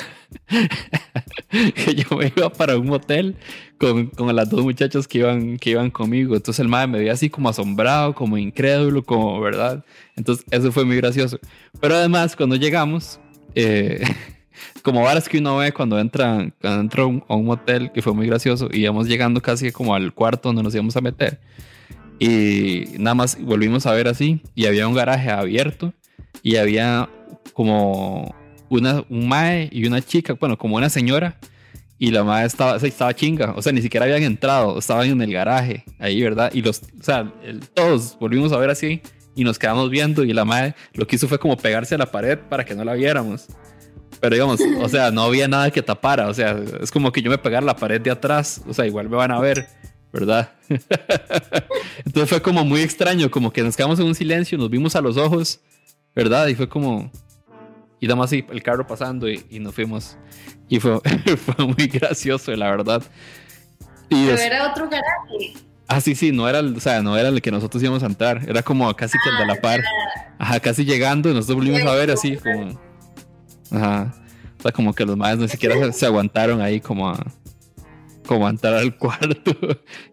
que yo me iba para un motel con, con las dos muchachas que iban, que iban conmigo. Entonces el mae me veía así como asombrado, como incrédulo, como verdad. Entonces eso fue muy gracioso. Pero además cuando llegamos, eh, como varas que uno ve cuando entra, cuando entra a un, motel, que fue muy gracioso, íbamos llegando casi como al cuarto donde nos íbamos a meter. Y nada más volvimos a ver así, y había un garaje abierto, y había como una, un mae y una chica, bueno, como una señora, y la madre estaba, estaba chinga, o sea, ni siquiera habían entrado, estaban en el garaje, ahí, ¿verdad? Y los, o sea, el- todos volvimos a ver así y nos quedamos viendo y la madre lo que hizo fue como pegarse a la pared para que no la viéramos. Pero digamos, o sea, no había nada que tapara, o sea, es como que yo me pegara la pared de atrás, o sea, igual me van a ver, ¿verdad? Entonces fue como muy extraño, como que nos quedamos en un silencio, nos vimos a los ojos, ¿verdad? Y fue como, y damos así el carro pasando y, y nos fuimos. Y fue, fue muy gracioso, la verdad. Y Pero era otro garaje. Ah, sí, sí, no era, el, o sea, no era el que nosotros íbamos a entrar, era como casi que el de la par. Ajá, casi llegando, y nosotros volvimos a ver así, como. Ajá. O sea, como que los madres ni siquiera se, se aguantaron ahí como a. Como a entrar al cuarto.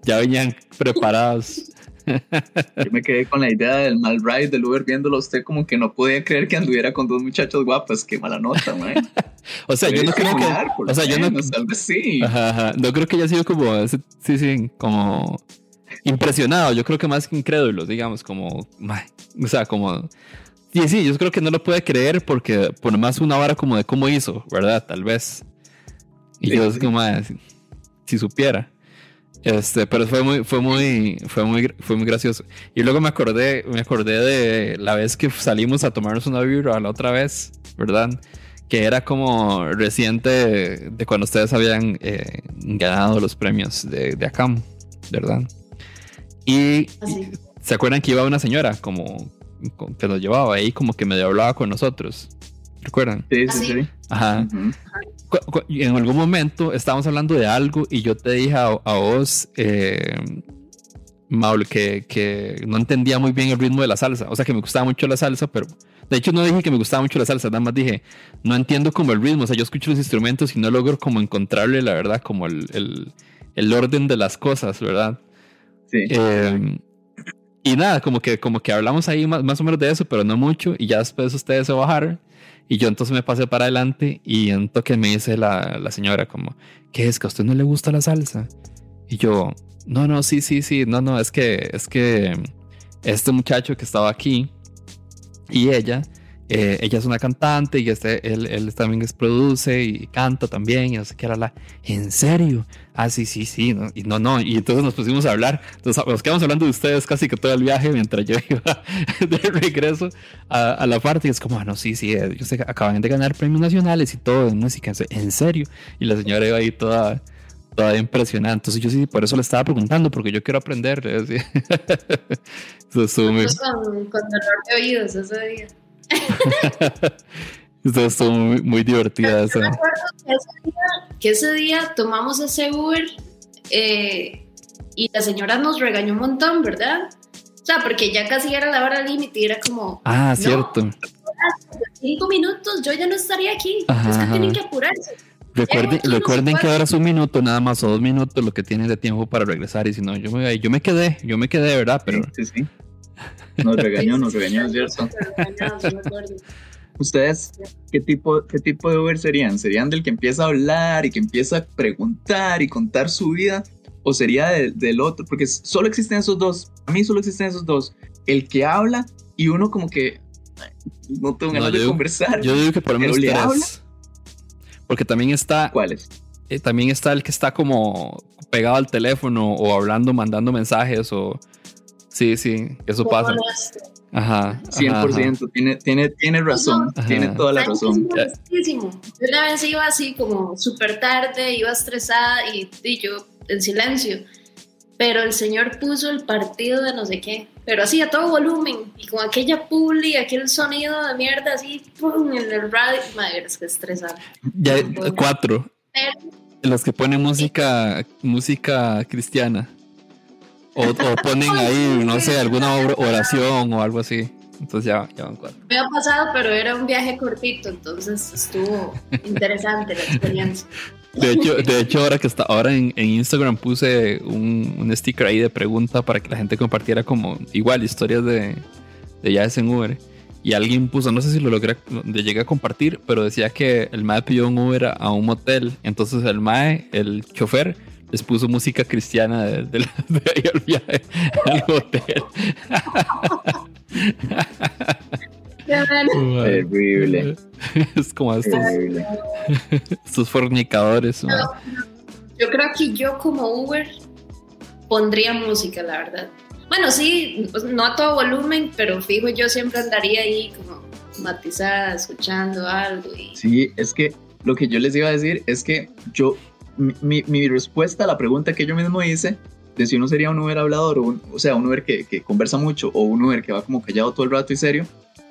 ya venían preparados. Yo me quedé con la idea del mal ride del Uber viéndolo a usted como que no podía creer que anduviera con dos muchachas guapas. Qué mala nota, man. O sea, yo no creo que. O sea, yo no. tal vez sí. Ajá, ajá. No creo que haya sido como. Sí, sí, como. Impresionado. Yo creo que más que incrédulo, digamos, como. "Mae", O sea, como. Sí, sí, yo creo que no lo puede creer porque por más una vara como de cómo hizo, ¿verdad? Tal vez. Y Sí, yo, sí. como, "Mae, si, si supiera. Este, pero fue muy, fue muy, fue muy, fue muy gracioso. Y luego me acordé, me acordé de la vez que salimos a tomarnos una birra la otra vez, ¿verdad? que era como reciente de, cuando ustedes habían eh, ganado los premios de, de ACAM, ¿verdad? Y Así. se acuerdan que iba una señora como con- que nos llevaba ahí, como que medio hablaba con nosotros. ¿Recuerdan? Sí, ¿Ah, sí, sí? sí. Ajá. En algún momento estábamos hablando de algo y yo te dije a, a vos, eh, Maul, que, que no entendía muy bien el ritmo de la salsa. O sea, que me gustaba mucho la salsa, pero de hecho no dije que me gustaba mucho la salsa, nada más dije, no entiendo como el ritmo. O sea, yo escucho los instrumentos y no logro como encontrarle, la verdad, como el, el, el orden de las cosas, ¿verdad? Sí. Eh, y nada, como que, como que hablamos ahí más, más o menos de eso, pero no mucho. Y ya después ustedes se bajaron. Y yo entonces me pasé para adelante y en toque me dice la, la señora como, ¿qué es? ¿Que a usted no le gusta la salsa? Y yo, no, no, sí, sí, sí, no, no, es que, es que este muchacho que estaba aquí y ella, eh, ella es una cantante y este, él, él también es produce y canta también y no sé qué era la, ¿en serio? Ah, sí, sí, sí, no, y no, no, y entonces nos pusimos a hablar, entonces nos quedamos hablando de ustedes casi que todo el viaje mientras yo iba de regreso a, a la parte y es como, ah, no, sí, sí, eh, sé que acaban de ganar premios nacionales y todo en música, en serio, y la señora iba ahí toda, toda impresionante, entonces yo sí, por eso le estaba preguntando, porque yo quiero aprender, decía. Eso con, con dolor de oídos ese día. eso estuvo muy, muy divertida Yo esa. me acuerdo que ese día, que ese día tomamos ese Uber eh, y la señora nos regañó un montón, ¿verdad? O sea, porque ya casi era la hora límite y era como, Ah, No. cierto. cinco minutos, yo ya no estaría aquí. Ajá, es que ajá. tienen que apurarse. Recuerden, recuerden que ahora es un minuto nada más o dos minutos lo que tienen de tiempo para regresar y si no, yo me, yo me quedé, yo me quedé, ¿verdad? Pero Sí, sí, sí. Nos regañó, nos regañó, es cierto. Regañados, yo me acuerdo. ¿Ustedes qué tipo, qué tipo de Uber serían? ¿Serían del que empieza a hablar y que empieza a preguntar y contar su vida? ¿O sería de- del otro? Porque solo existen esos dos. A mí solo existen esos dos. El que habla y uno como que "Ay, no tengo ganas de digo- conversar. yo digo que por lo ¿Pero menos habla? tres. Porque también está, ¿Cuáles? eh, también está el que está como pegado al teléfono o hablando, mandando mensajes o... Sí, sí, eso pasa. Ajá. ajá, 100%. Tiene, tiene, tiene razón. Ajá. Tiene toda la ¿Sabes razón. Yo una vez iba así como súper tarde, iba estresada y, y yo en silencio. Pero el señor puso el partido de no sé qué, pero así a todo volumen y con aquella publi, aquel sonido de mierda así, pum, en el radio. Madre, es que estresada. Ya, cuatro. Pero Los que ponen música, música cristiana. O, o ponen ahí, no sé, alguna or- oración o algo así. Entonces ya, ya van cuatro. me ha pasado, pero era un viaje cortito, entonces estuvo interesante la experiencia. De hecho, de hecho ahora que está, ahora en, en Instagram puse un, un sticker ahí de pregunta para que la gente compartiera como igual historias de, de viajes en Uber. Y alguien puso, no sé si lo logré, le llegué a compartir, pero decía que el MAE pidió un Uber a un motel. Entonces el MAE, el chofer, les puso música cristiana de, de, la- de ahí al viaje al hotel. Terrible. Es como estos, Terrible. estos fornicadores. mae. Yo creo que yo como Uber pondría música, la verdad. Bueno, sí, pues, no a todo volumen, pero fijo, yo siempre andaría ahí como matizada, escuchando algo. Y... Sí, es que lo que yo les iba a decir es que yo, mi, mi- respuesta a la pregunta que yo mismo hice, de si uno sería un Uber hablador, o, un- o sea, un Uber que, que conversa mucho, o un Uber que va como callado todo el rato y serio,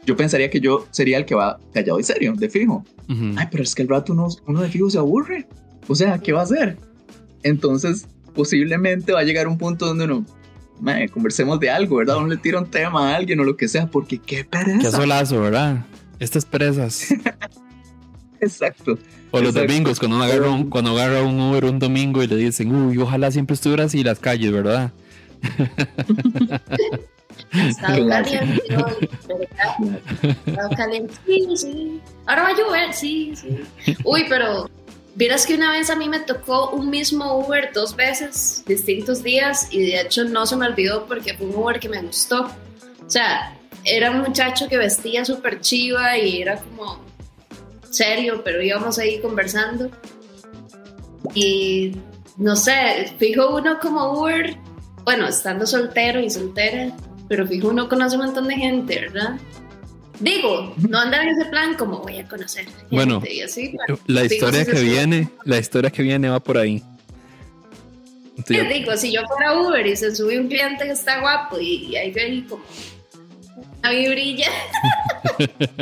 yo pensaría que yo sería el que va callado y serio, de fijo. Ujú. Ay, pero es que el rato uno, uno de fijo se aburre. O sea, ¿qué va a hacer? Entonces, posiblemente va a llegar un punto donde uno, "Mae, conversemos de algo, ¿verdad? Uno le tira un tema a alguien o lo que sea, porque qué Qué pereza. solazo, ¿verdad? Estas presas. Exacto. O los Exacto. domingos, cuando uno agarra un, cuando agarra un Uber un domingo y le dicen, uy, ojalá siempre estuviera así las calles, ¿verdad? Estado Clásico. caliente. Estado caliente. Sí, sí. Ahora va a llover, sí, sí. Uy, pero vieras que una vez a mí me tocó un mismo Uber dos veces, distintos días, y de hecho no se me olvidó porque fue un Uber que me gustó. O sea, era un muchacho que vestía súper chiva y era como serio, pero íbamos ahí conversando. Y no sé, fijo uno como Uber, bueno, estando soltero y soltera, pero fijo uno conoce un montón de gente, ¿verdad? Digo, no andar en ese plan como voy a conocer. gente Bueno, y así, bueno, La digo, historia que viene, la historia que viene va por ahí. Entonces, Te digo, si yo fuera Uber y se sube un cliente que está guapo y, y ahí como una vibrilla,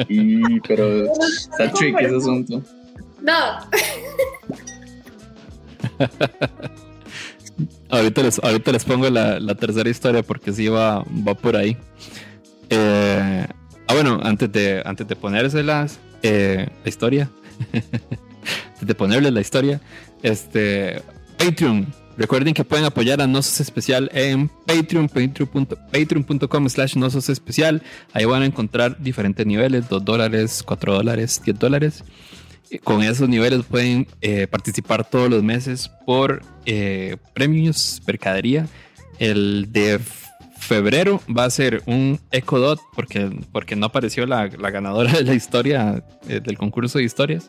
Y, pero está tricky ese asunto. no, Ahorita les, ahorita les pongo la, la tercera historia porque sí va, va por ahí. Eh, ah, bueno, antes de, antes de ponérselas, eh, la historia, antes de ponerles la historia, este, Patreon. Recuerden que pueden apoyar a Nosos Especial en Patreon, patreon.com patreon slash Nosos Especial. Ahí van a encontrar diferentes niveles, 2 dólares, 4 dólares, 10 dólares. Con esos niveles pueden eh, participar todos los meses por eh, premios, mercadería. El de febrero va a ser un Echo Dot porque, porque no apareció la, la ganadora de la historia eh, del concurso de historias.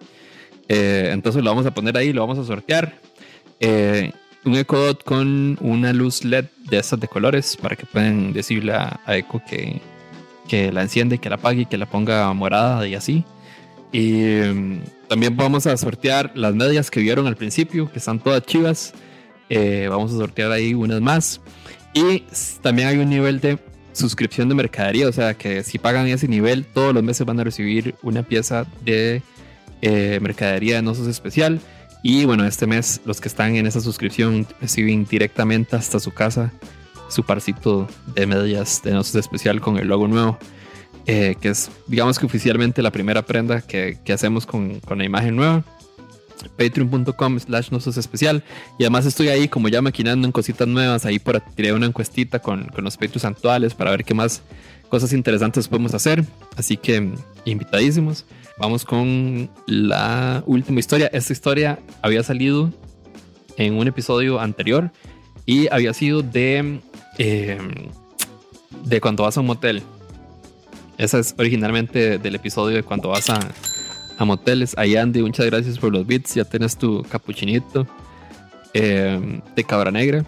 Eh, entonces lo vamos a poner ahí, lo vamos a sortear. Eh, un Echo Dot con una luz LED de estas de colores para que puedan decirle a, Echo que, que la enciende, que la apague, que la ponga morada y así. Y mm, también vamos a sortear las medias que vieron al principio, que están todas chivas. Eh, vamos a sortear ahí unas más. Y también hay un nivel de suscripción de mercadería, o sea que si pagan ese nivel, todos los meses van a recibir una pieza de eh, mercadería de Nosos Especial. Y bueno, este mes los que están en esa suscripción reciben directamente hasta su casa su parcito de medias de Nosos Especial con el logo nuevo eh, que es, digamos que oficialmente la primera prenda que, que hacemos con, con la imagen nueva. Patreon.com slash nosos especial. Y además estoy ahí como ya maquinando en cositas nuevas. Ahí por tiré una encuestita con, con los Patreons actuales para ver qué más cosas interesantes podemos hacer. Así que invitadísimos. Vamos con la última historia. Esta historia había salido en un episodio anterior y había sido de, eh, de cuando vas a un motel. Esa es originalmente del episodio de cuando vas a, a moteles. Ahí Andy, muchas gracias por los bits. Ya tienes tu capuchinito eh, de cabra negra.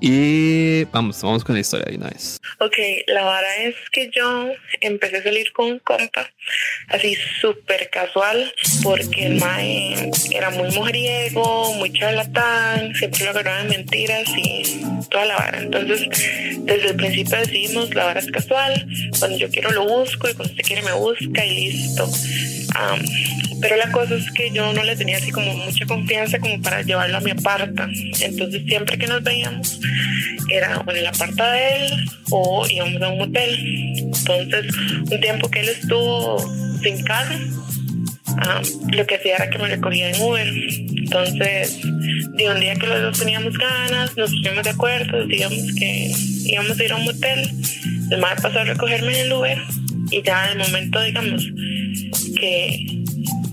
Y vamos, vamos con la historia de una vez. Ok, la vara es que yo empecé a salir con un compa, así súper casual, porque el mae era muy mujeriego, muy charlatán, siempre lo agarraba de mentiras y toda la vara. Entonces, desde el principio decidimos, la vara es casual, cuando yo quiero lo busco y cuando usted quiere me busca y listo. Am, pero la cosa es que yo no le tenía así como mucha confianza como para llevarlo a mi aparta. Entonces, siempre que nos veíamos, era o en el aparta de él o íbamos a un motel. Entonces, un tiempo que él estuvo sin carro, ah, lo que hacía era que me recogía en Uber. Entonces, de un día que los dos teníamos ganas, nos pusimos de acuerdo, digamos que íbamos a ir a un motel. El madre pasó a recogerme en el Uber y ya en el momento, digamos, que,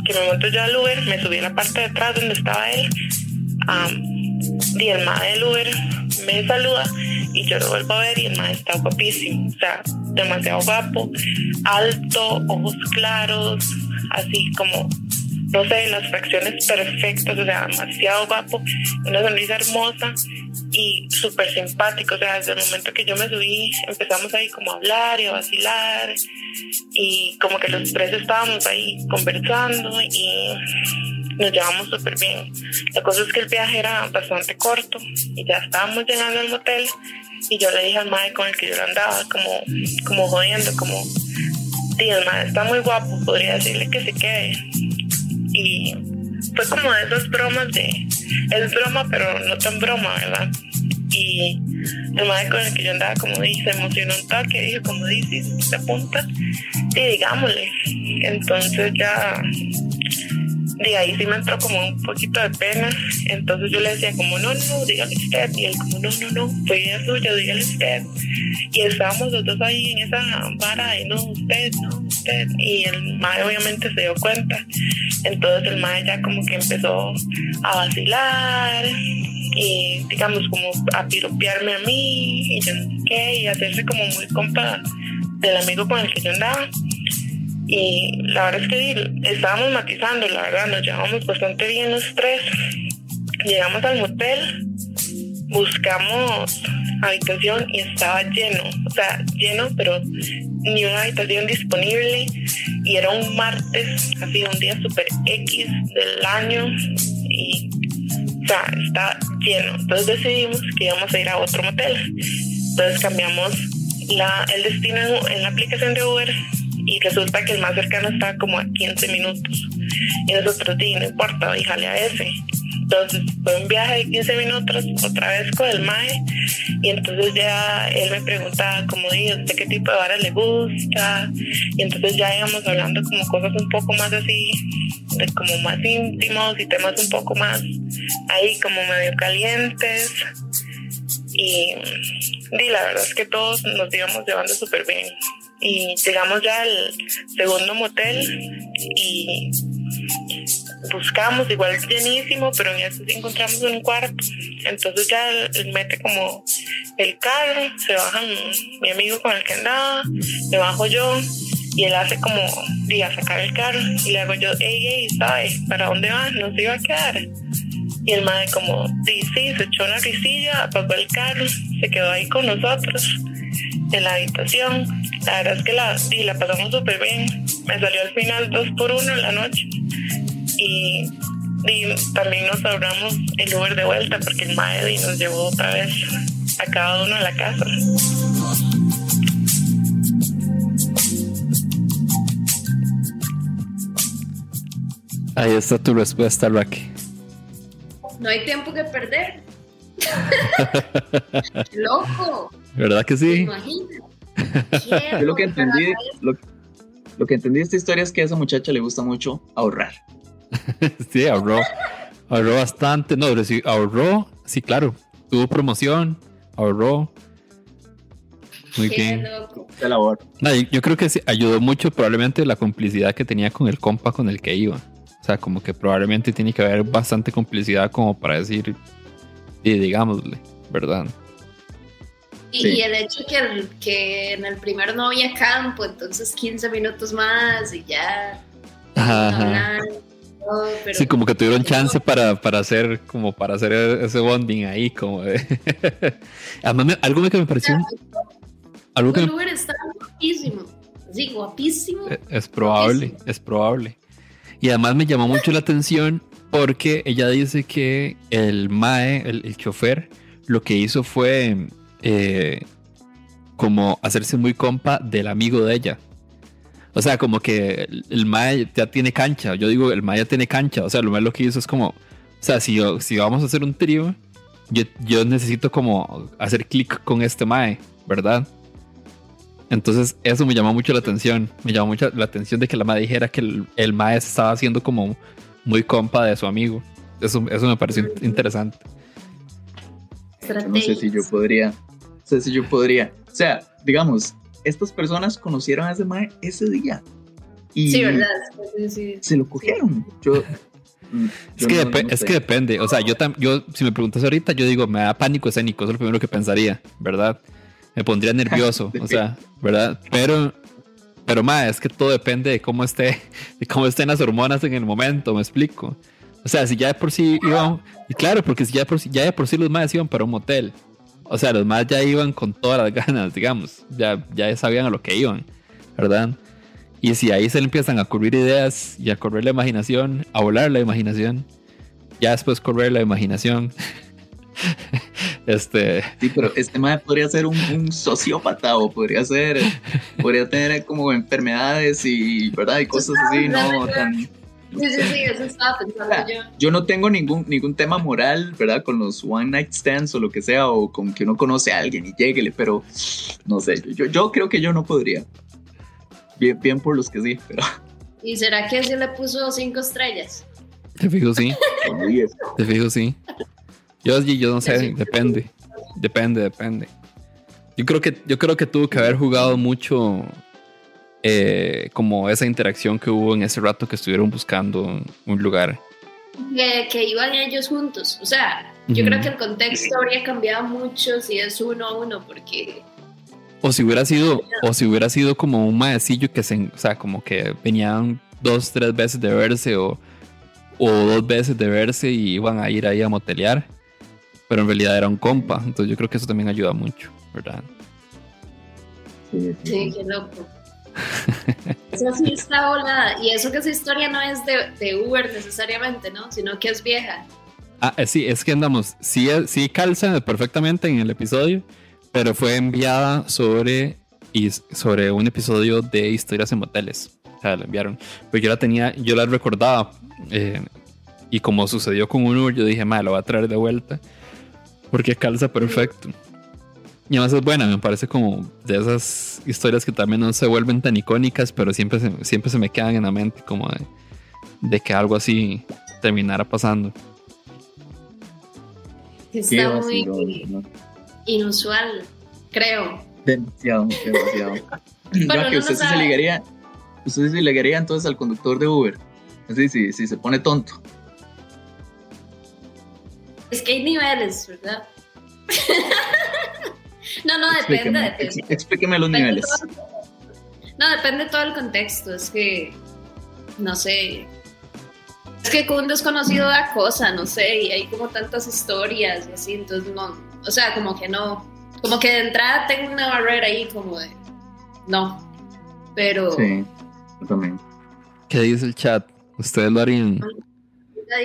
que me monto yo al Uber, me subí a la parte de atrás donde estaba él. am, y el del Uber me saluda y yo lo vuelvo a ver y el mae está guapísimo, o sea, demasiado guapo, alto, ojos claros, así como, no sé, las fracciones perfectas, o sea, demasiado guapo, una sonrisa hermosa y súper simpático, o sea, desde el momento que yo me subí empezamos ahí como a hablar y a vacilar y como que los tres estábamos ahí conversando y nos llevamos súper bien. La cosa es que el viaje era bastante corto y ya estábamos llegando al motel y yo le dije al mae con el que yo andaba como, como jodiendo, como, tío, el mae está muy guapo, podría decirle que se quede. Y fue como de esas bromas de, es broma, pero no tan broma, ¿verdad? Y el mae con el que yo andaba, como dice, emocionó un toque, dijo, como dice, se apunta, y digámosle. Entonces ya de ahí sí me entró como un poquito de pena. Entonces yo le decía como, no, no, dígale usted. Y él como, no, no, no, fue idea suya, dígale usted. Y estábamos los dos ahí en esa vara de, no, usted, no, usted. Y el mae obviamente se dio cuenta. Entonces el mae ya como que empezó a vacilar y digamos como a piropearme a mí y yo no sé qué, y hacerse como muy compa del amigo con el que yo andaba. Y la verdad es que estábamos matizando, la verdad, nos llevamos bastante bien los tres. Llegamos al motel, buscamos habitación y estaba lleno, o sea, lleno, pero ni una habitación disponible y era un martes, así un día super X del año y o sea, está lleno. Entonces decidimos que íbamos a ir a otro motel. Entonces cambiamos la, el destino en, en la aplicación de Uber y resulta que el más cercano está como a 15 minutos. Y nosotros dijimos, no importa, díjale a ese. Entonces fue un viaje de 15 minutos otra vez con el MAE y entonces ya él me preguntaba como dije, ¿usted qué tipo de vara le gusta? Y entonces ya íbamos hablando como cosas un poco más así, de como más íntimos y temas un poco más ahí como medio calientes. Y, y la verdad es que todos nos íbamos llevando súper bien. Y llegamos ya al segundo motel y buscamos igual llenísimo, pero en eso sí encontramos un cuarto. Entonces ya él mete como el carro, se baja mi amigo con el que andaba, me bajo yo y él hace como, diga, sacar el carro y le hago yo, ey, ey, ¿sabes? ¿Para dónde vas? ¿Nos iba a quedar? Y el madre como, sí, sí, se echó una risilla, apagó el carro, se quedó ahí con nosotros en la habitación. La verdad es que la, y la pasamos súper bien. Me salió al final dos por uno en la noche. Y, y también nos ahorramos el Uber de vuelta porque el madre nos llevó otra vez a cada uno a la casa. Ahí está tu respuesta, Racky. No hay tiempo que perder. Loco. ¿Verdad que sí? Yo lo que entendí, lo, lo que entendí de esta historia es que a esa muchacha le gusta mucho ahorrar. sí, ahorró. Ahorró bastante. No, pero sí, ahorró. Sí, claro. Tuvo promoción. Ahorró. Muy Qué bien. loco. Labor. No, yo- yo creo que sí, ayudó mucho probablemente la complicidad que tenía con el compa con el que iba. O sea, como que probablemente tiene que haber bastante complicidad como para decir, y digámosle, ¿verdad? Y, Sí. y el hecho que, el- que en el primero no había campo, entonces 15 minutos más y ya. Ajá, pero- Sí, como que tuvieron chance para, para hacer, como para hacer ese bonding ahí, como de... Además, me- algo que me pareció... Algo que el me- Uber está guapísimo. Sí, guapísimo. Eh, Es probable, es probable. Y además me llamó mucho la atención porque ella dice que el Mae, el, chofer, lo que hizo fue eh, como hacerse muy compa del amigo de ella. O sea, como que el, Mae ya tiene cancha. Yo digo, el Mae ya tiene cancha. O sea, lo más lo que hizo es como, o sea, si, yo- si vamos a hacer un trío, yo, yo necesito como hacer clic con este Mae, ¿verdad? Entonces eso me llamó mucho la atención. Me llamó mucho la atención de que la madre dijera que el, el mae estaba haciendo como muy compa de su amigo. Eso, eso me pareció in- interesante. Yo no sé si yo podría. No sé si yo podría. O sea, digamos, estas personas conocieron a ese mae ese día. Y Sí, ¿verdad? Sí, sí. se lo cogieron. Yo. mm, Es yo que, no- depe- no es sé. que depende. O sea, yo, tam- yo si me preguntas ahorita, yo digo, me da pánico escénico. Eso es lo primero que pensaría, ¿verdad? Me pondría nervioso, o sea, ¿verdad? Pero, pero mae, es que todo depende de cómo esté, de cómo estén las hormonas en el momento, me explico. O sea, si ya de por sí iban, claro, porque si ya de por sí, ya de por sí los maes iban para un motel. O sea, los maes ya iban con todas las ganas, digamos. Ya, ya sabían a lo que iban, ¿verdad? Y si ahí se le empiezan a ocurrir ideas y a correr la imaginación, a volar la imaginación, ya después correr la imaginación. este, Sí, pero este mae podría ser un, un sociópata o podría ser. Podría tener como enfermedades y. ¿Verdad? Y cosas así, no tan. no Sí, sí, sí, eso estaba pensando yo. Yo no tengo ningún, ningún tema moral, ¿verdad? Con los one night stands o lo que sea, o con que uno conoce a alguien y lléguele, pero no sé, yo, yo creo que yo no podría. Bien, bien por los que sí, pero ¿Y será que sí le puso cinco estrellas? te fijo, sí. Te fijo, sí. Yo, yo no sé, depende. Depende, depende. Yo creo que, yo creo que tuvo que haber jugado mucho eh, como esa interacción que hubo en ese rato que estuvieron buscando un lugar. Que, que iban ellos juntos. O sea, yo creo que el contexto habría cambiado mucho si es uno a uno, porque O si hubiera sido, o si hubiera sido como un maecillo que se, o sea, como que venían dos, tres veces de verse o, o dos veces de verse y iban a ir ahí a motelear. Pero en realidad era un compa. Entonces yo creo que eso también ayuda mucho, ¿verdad? Sí, sí, Sí, qué loco. Eso sí está volada. Y eso que esa historia no es de, de Uber necesariamente, ¿no? Sino que es vieja. Ah, eh, sí, es que andamos, sí, eh, sí calza perfectamente en el episodio, pero fue enviada sobre, y sobre un episodio de historias en moteles. O sea, la enviaron. Pero yo la tenía, yo la recordaba. eh, y como sucedió con un Uber, yo dije, madre, lo voy a traer de vuelta. Porque calza perfecto. Y además es buena, me parece como de esas historias que también no se vuelven tan icónicas, pero siempre se, siempre se me quedan en la mente como de, de que algo así terminara pasando. Está muy inusual, creo. Demasiado, demasiado. Bueno, que usted no sí se ligaría, usted sí se ligaría entonces al conductor de Uber. Así, si si se pone tonto. Es que hay niveles, ¿verdad? no, no, depende, Explíqueme, depende. ex- explíqueme los Depende niveles. todo- No, depende todo el contexto. Es que, no sé. Es que con un desconocido da cosa, no sé, y hay como tantas historias y así, entonces no. O sea, como que no. Como que de entrada tengo una barrera ahí, como de. No. Pero. Sí, yo también. ¿Qué dice el chat? ¿Ustedes lo harían?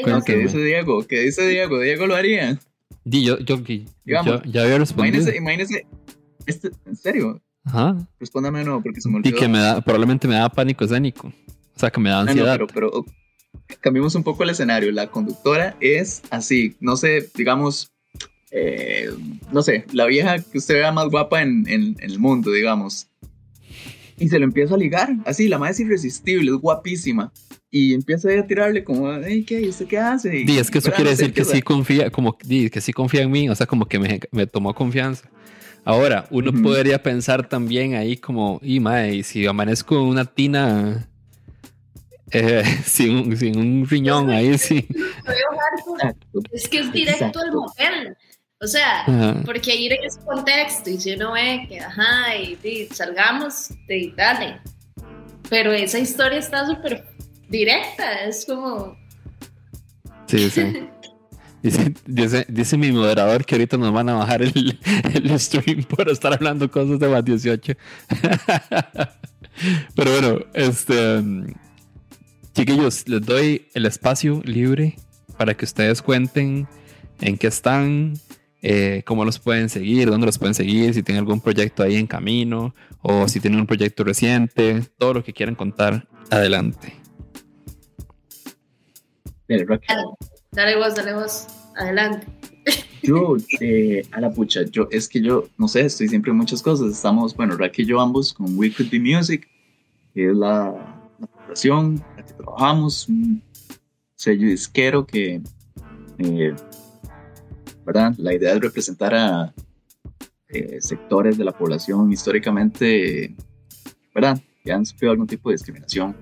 Bueno, ¿Qué dice Diego? ¿Qué dice Diego? Diego lo haría. Di, yo, yo, yo, Digamos, ya había respondido. Imagínese, imagínese. Este, ¿En serio? Ajá. Respóndame de nuevo porque se me Y olvidó. que me da, probablemente me da pánico escénico. O sea, que me da Ah, no, ansiedad. pero, pero ok, cambiemos un poco el escenario. La conductora es así, no sé, digamos, eh, no sé, la vieja que usted vea más guapa en, en- en el mundo, digamos. Y se lo empieza a ligar, así, la madre es irresistible, es guapísima. Y empieza a tirarle como, hey, ¿qué? ¿Y usted qué hace? Y, Di, es que eso quiere decir que sí confía, como di, que sí confía en mí, o sea, como que me, me tomó confianza. Ahora, uno Ujú. podría pensar también ahí como, y mae, y si amanezco en una tina eh, sin, un, sin un riñón ahí, sí. Es que es directo Exacto. al motel. O sea, Ajá. porque ir en ese contexto y si uno ve que, ajá, y, y salgamos, y dale. Pero esa historia está súper directa, es como, Sí, sí. Dice, dice, dice mi moderador que ahorita nos van a bajar el, el stream por estar hablando cosas de más 18. Pero bueno, este. Chiquillos, les doy el espacio libre para que ustedes cuenten en qué están, eh, cómo los pueden seguir, dónde los pueden seguir, si tienen algún proyecto ahí en camino o si tienen un proyecto reciente, todo lo que quieran contar, adelante. Dale, Rocky. dale, dale vos, dale vos, adelante. Yo, eh, a la pucha, yo, es que yo, no sé, estoy siempre en muchas cosas. Estamos, bueno, Rack y yo ambos con We Could Be Music, que es la, la en la que trabajamos, un sello disquero que, eh, ¿verdad? La idea es representar a eh, sectores de la población históricamente, ¿verdad? Que han sufrido algún tipo de discriminación.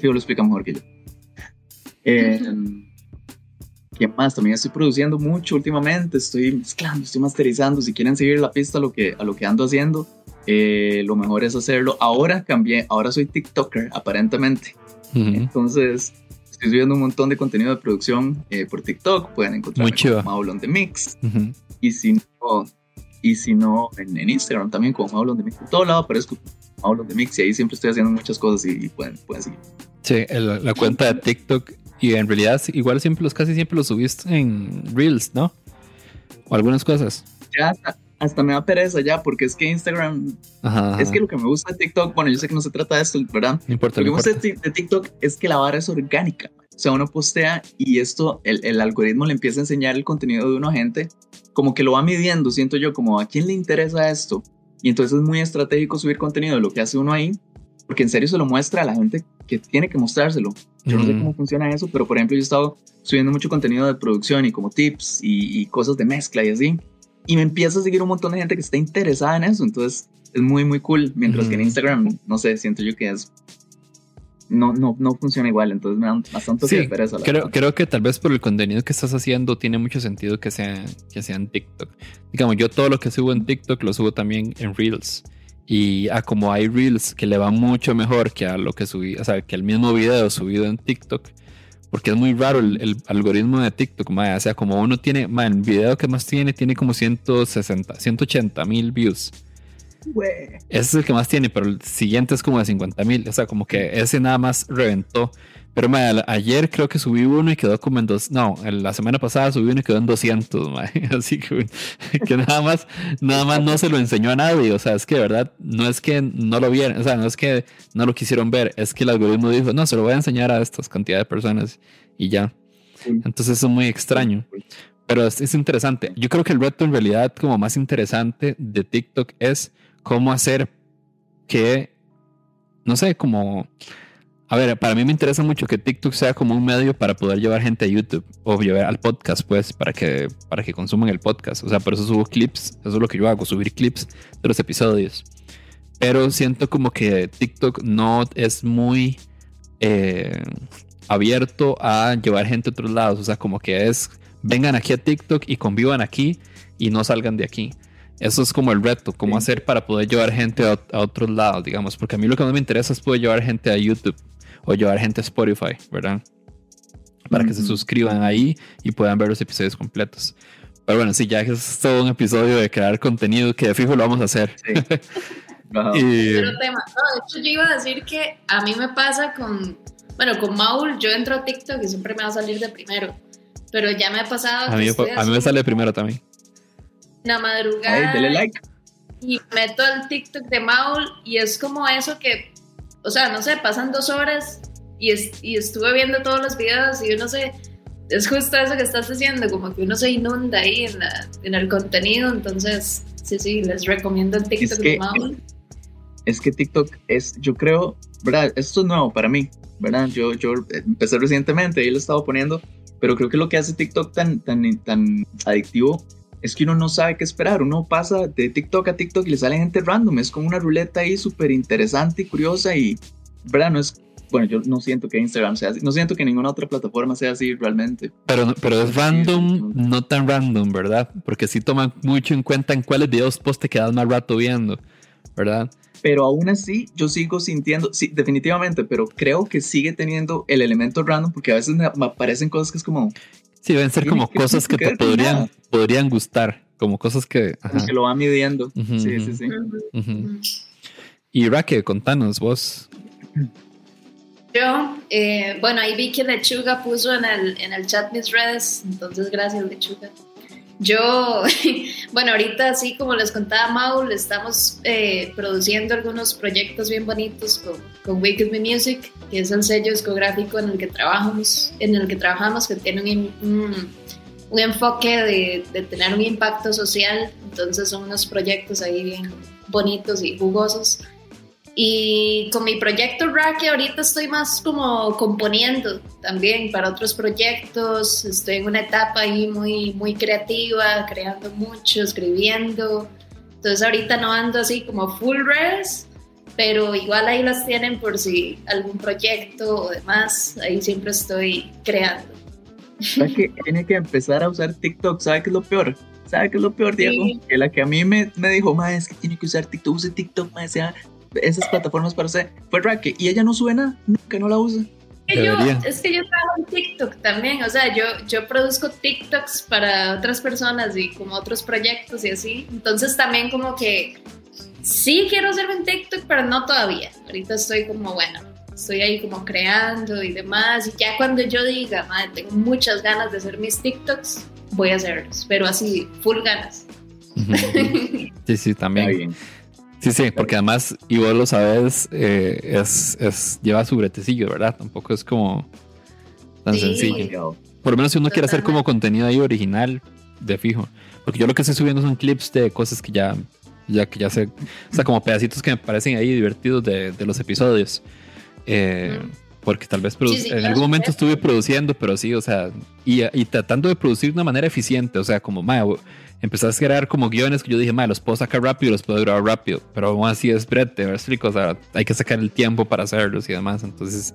Fio lo explica mejor que yo. Eh, ¿Qué más? También estoy produciendo mucho últimamente, estoy mezclando, estoy masterizando. Si quieren seguir la pista a lo que, a lo que ando haciendo, eh, lo mejor es hacerlo. Ahora cambié, ahora soy TikToker, aparentemente. Ujú. Entonces, estoy subiendo un montón de contenido de producción eh, por TikTok. Pueden encontrarme como Maulon de Mix. Ujú. Y si no, y si no en, en Instagram también como Maulon de Mix. En todo lado aparezco Maulon de Mix y ahí siempre estoy haciendo muchas cosas y, y pueden, pueden seguir. Sí, el- la cuenta de TikTok. Y en realidad, igual siempre los casi siempre los subiste en Reels, ¿no? O algunas cosas. Ya hasta, me da pereza ya, porque es que Instagram Ajá. Es que lo que me gusta de TikTok, bueno, yo sé que no se trata de esto, ¿verdad? no importa, Lo que me gusta de, TikTok es que la vara es orgánica. O sea, uno postea y esto, el, el algoritmo le empieza a enseñar el contenido de uno a gente, como que lo va midiendo, siento yo, como a quién le interesa esto. Y entonces es muy estratégico subir contenido de lo que hace uno ahí, porque en serio se lo muestra a la gente que tiene que mostrárselo. Yo no sé cómo funciona eso, pero por ejemplo yo he estado subiendo mucho contenido de producción y como tips y, y cosas de mezcla y así. Y me empieza a seguir un montón de gente que está interesada en eso. Entonces es muy, muy cool. Mientras que en. Instagram, no sé, siento yo que es... No, no, no funciona igual. Entonces me da bastante Sí, pereza. Creo, verdad. creo que tal vez por el contenido que estás haciendo tiene mucho sentido que sea, que sea en TikTok. Digamos, yo todo lo que subo en TikTok lo subo también en Reels. Y a como hay Reels que le va mucho mejor que a lo que subí, o sea, que el mismo video subido en TikTok. Porque es muy raro el, el algoritmo de TikTok. O sea, como uno tiene, mae, el video que más tiene, tiene como 160, 180 mil views. Ese es el que más tiene, pero el siguiente es como de 50 mil. O sea, como que ese nada más reventó. Pero ayer creo que subí uno y quedó como en dos. No, la semana pasada subí uno y quedó en 200. mae. Así que, que nada más, nada más no se lo enseñó a nadie. O sea, es que de verdad no es que no lo vieron. O sea, no es que no lo quisieron ver. Es que el algoritmo dijo, no, se lo voy a enseñar a estas cantidad de personas y ya. Entonces eso es muy extraño. Pero es, es interesante. Yo creo que el reto en realidad como más interesante de TikTok es cómo hacer que, no sé, como... A ver, para mí me interesa mucho que TikTok sea como un medio para poder llevar gente a YouTube o llevar al podcast, pues, para que, para que consuman el podcast. O sea, por eso subo clips, eso es lo que yo hago, subir clips de los episodios. Pero siento como que TikTok no es muy eh, abierto a llevar gente a otros lados. O sea, como que es, vengan aquí a TikTok y convivan aquí y no salgan de aquí. Eso es como el reto, cómo Sí. hacer para poder llevar gente a, a otros lados, digamos. Porque a mí lo que más me interesa es poder llevar gente a YouTube o llevar gente a Spotify, ¿verdad? Para que se suscriban ahí y puedan ver los episodios completos. Pero bueno, sí, ya que es todo un episodio de crear contenido que de fijo lo vamos a hacer. Sí. Y- Otro tema. No, de hecho, yo iba a decir que a mí me pasa con. Bueno, con Maul, yo entro a TikTok y siempre me va a salir de primero. Pero ya me ha pasado. a, mí, a mí me sale primero también. En la madrugada. Ay, dele like. y meto el TikTok de Maul y es como eso que, o sea, no sé, pasan dos horas y, es- y estuve viendo todos los videos y uno se, es justo eso que estás diciendo, como que uno se inunda ahí en, la- en el contenido, entonces, sí, sí, les recomiendo el TikTok Es que- Maul. es que TikTok es, yo creo, ¿verdad? Esto es nuevo para mí, ¿verdad? Yo, yo empecé recientemente y lo he estado poniendo, pero creo que lo que hace TikTok tan, tan, tan adictivo es que uno no sabe qué esperar. Uno pasa de TikTok a TikTok y le sale gente random. Es como una ruleta ahí súper interesante y curiosa y, ¿verdad? No es, bueno, yo no siento que Instagram sea así, no siento que ninguna otra plataforma sea así realmente. Pero, pero es random, no tan random, ¿verdad? Porque sí toman mucho en cuenta en cuáles videos post te quedas más rato viendo, ¿verdad? pero aún así yo sigo sintiendo, sí, definitivamente, pero creo que sigue teniendo el elemento random porque a veces me aparecen cosas que es como, Sí, deben ser como cosas que que te podrían, podrían gustar, como cosas que... ajá, que lo va midiendo. Sí, sí, sí. Y Raque, contanos vos. Yo, eh, bueno, ahí vi que Lechuga puso en el, en el chat mis redes, entonces gracias Lechuga. Yo, bueno, ahorita así como les contaba Maul, estamos eh, produciendo algunos proyectos bien bonitos con, con Wicked Me Music, que es el sello discográfico en el que trabajamos, en el que trabajamos, que tiene un, un, un enfoque de, de tener un impacto social, entonces son unos proyectos ahí bien bonitos y jugosos. Y con mi proyecto Rack ahorita estoy más como componiendo también para otros proyectos. Estoy en una etapa ahí muy, muy creativa, creando mucho, escribiendo. Entonces ahorita no ando así como full res, pero igual ahí las tienen por si algún proyecto o demás. Ahí siempre estoy creando. ¿Sabe que tiene que empezar a usar TikTok? ¿Sabe qué es lo peor? ¿Sabe qué es lo peor, Diego? Sí. Que la que a mí me, me dijo, ma, es que tiene que usar TikTok, use TikTok, ma, sea esas plataformas para usted. Fue Raque, y ella no sube nada, nunca no la usa. yo, es que yo trabajo en TikTok también, o sea, yo, yo produzco TikToks para otras personas y como otros proyectos y así. Entonces también como que sí quiero hacerme un TikTok, pero no todavía. Ahorita estoy como, bueno, estoy ahí como creando y demás. Y ya cuando yo diga, madre, tengo muchas ganas de hacer mis TikToks, voy a hacerlos, pero así, full ganas. Sí, sí, Está también. bien. Sí, sí, porque además, y vos lo sabes, eh, es, es, lleva su bretecillo, ¿verdad? Tampoco es como tan Sí. sencillo. Por lo menos si uno quiere hacer como contenido ahí original, de fijo. Porque yo lo que estoy subiendo son clips de cosas que ya, ya que ya sé, o sea, como pedacitos que me parecen ahí divertidos de, de los episodios. Eh, Mm. Porque tal vez produ- Sí, sí, en algún momento estuve produciendo, pero sí, o sea, y, y tratando de producir de una manera eficiente, o sea, como, empecé a crear como guiones que yo dije, mae, los puedo sacar rápido, los puedo grabar rápido, pero aún así es brete, explico, o sea, hay que sacar el tiempo para hacerlos y demás, entonces,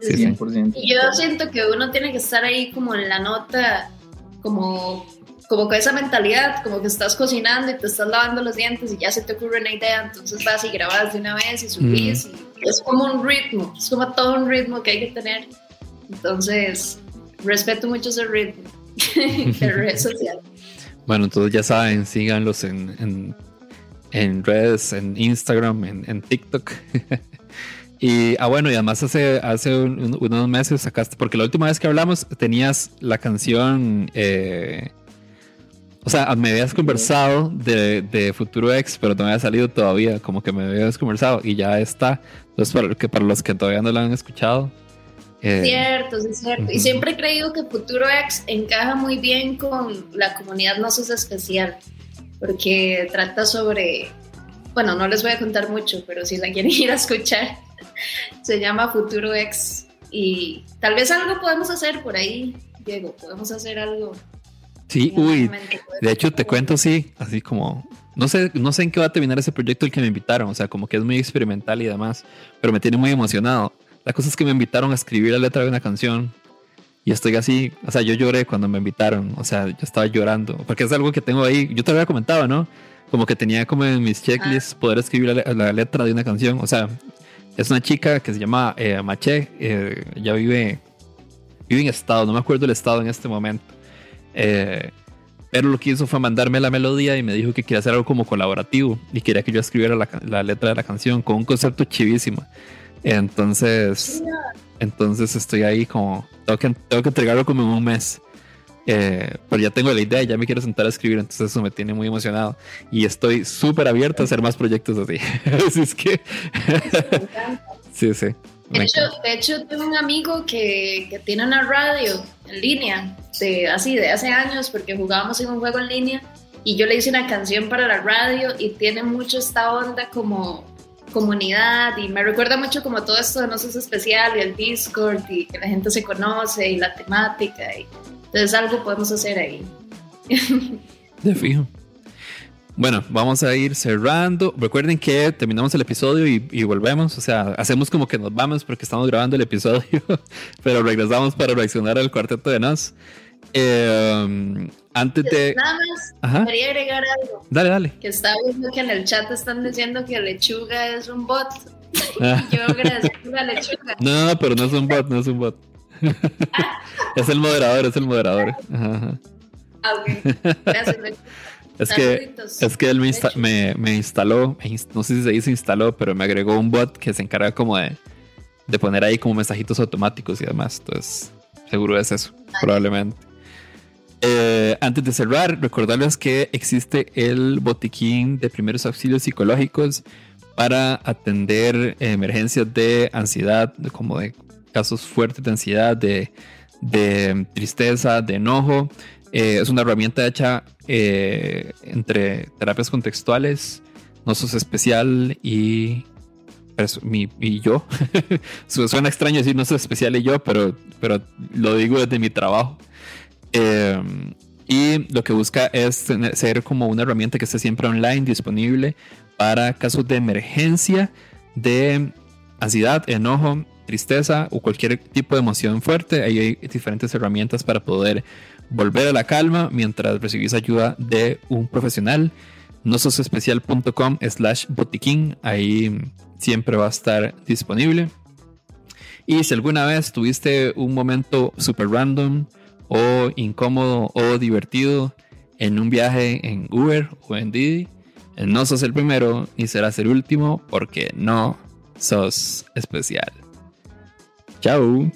sí, sí. 100%. Y yo siento que uno tiene que estar ahí como en la nota, como, como con esa mentalidad, como que estás cocinando y te estás lavando los dientes y ya se te ocurre una idea, entonces vas y grabas de una vez y subís. y es como un ritmo, es como todo un ritmo que hay que tener. Entonces, respeto mucho ese ritmo de red social. Bueno, entonces ya saben, síganlos en, en, redes, en Instagram, en, en TikTok. y, ah, bueno, y además hace, hace un- un- unos meses sacaste, porque la última vez que hablamos tenías la canción, eh, o sea, me habías conversado de, de Futuro X, pero no había salido todavía, como que me habías conversado y ya está. Entonces, para, que para los que todavía no la han escuchado. Eh, Cierto, sí, es cierto. Y Ujú. siempre he creído que Futuro X encaja muy bien con la comunidad No Sos Especial, porque trata sobre, bueno, no les voy a contar mucho, pero si la quieren ir a escuchar, se llama Futuro X. Y tal vez algo podemos hacer por ahí, Diego, podemos hacer algo. sí, uy. De hecho, te cuento, sí, así como. No sé, no sé en qué va a terminar ese proyecto el que me invitaron, o sea, como que es muy experimental y demás, pero me tiene muy emocionado. La cosa es que me invitaron a escribir la letra de una canción y estoy así, o sea, yo lloré cuando me invitaron, o sea, yo estaba llorando, porque es algo que tengo ahí, yo te lo había comentado, ¿no? Como que tenía como en mis checklists poder escribir la, la letra de una canción, o sea, es una chica que se llama eh, Maché, eh, ella vive, vive en estado, no me acuerdo el estado en este momento. Eh, pero lo que hizo fue mandarme la melodía y me dijo que quería hacer algo como colaborativo y quería que yo escribiera la, la letra de la canción con un concepto chivísimo. Entonces, entonces estoy ahí como, tengo que, tengo que entregarlo como en un mes. Eh, pero ya tengo la idea, ya me quiero sentar a escribir, entonces eso me tiene muy emocionado y estoy súper abierto a hacer más proyectos así. así es que, sí, sí. De hecho, de hecho, tengo un amigo que, que tiene una radio en línea, de, así de hace años, porque jugábamos en un juego en línea y yo le hice una canción para la radio y tiene mucho esta onda como comunidad y me recuerda mucho como todo esto de No Sos Especial y el Discord y que la gente se conoce y la temática y entonces algo podemos hacer ahí. De fijo. Bueno, vamos a ir cerrando. Recuerden que terminamos el episodio y, y volvemos. O sea, hacemos como que nos vamos porque estamos grabando el episodio, pero regresamos para reaccionar al cuarteto de Nos. Eh, antes de. Nada más, Ajá, quería agregar algo, dale, dale. que estaba viendo que en el chat están diciendo que Lechuga es un bot. Ah. Yo agradezco a Lechuga. No, no, pero no es un bot, no es un bot. es el moderador, es el moderador. Ajá. Ah, ok. Gracias. Es que, es que él me, insta- me, me instaló, me no sé si se dice instaló, pero me agregó un bot que se encarga como de, de poner ahí como mensajitos automáticos y demás. Entonces, seguro es eso, probablemente. Eh, antes de cerrar, recordarles que existe el botiquín de primeros auxilios psicológicos para atender emergencias de ansiedad, como de casos fuertes de ansiedad, de, tristeza, de enojo. Eh, es una herramienta hecha eh, entre terapias contextuales, no sos especial y, mi- y yo. Su- Suena extraño decir no sos especial y yo, pero, pero lo digo desde mi trabajo. Eh, y lo que busca es ser como una herramienta que esté siempre online, disponible para casos de emergencia, de ansiedad, enojo, tristeza o cualquier tipo de emoción fuerte. Ahí hay diferentes herramientas para poder volver a la calma mientras recibís ayuda de un profesional. nososespecial.com slash botiquín. Ahí siempre va a estar disponible. Y si alguna vez tuviste un momento super random o incómodo o divertido en un viaje en Uber o en Didi, no sos el primero ni serás el último porque no sos especial. Chao.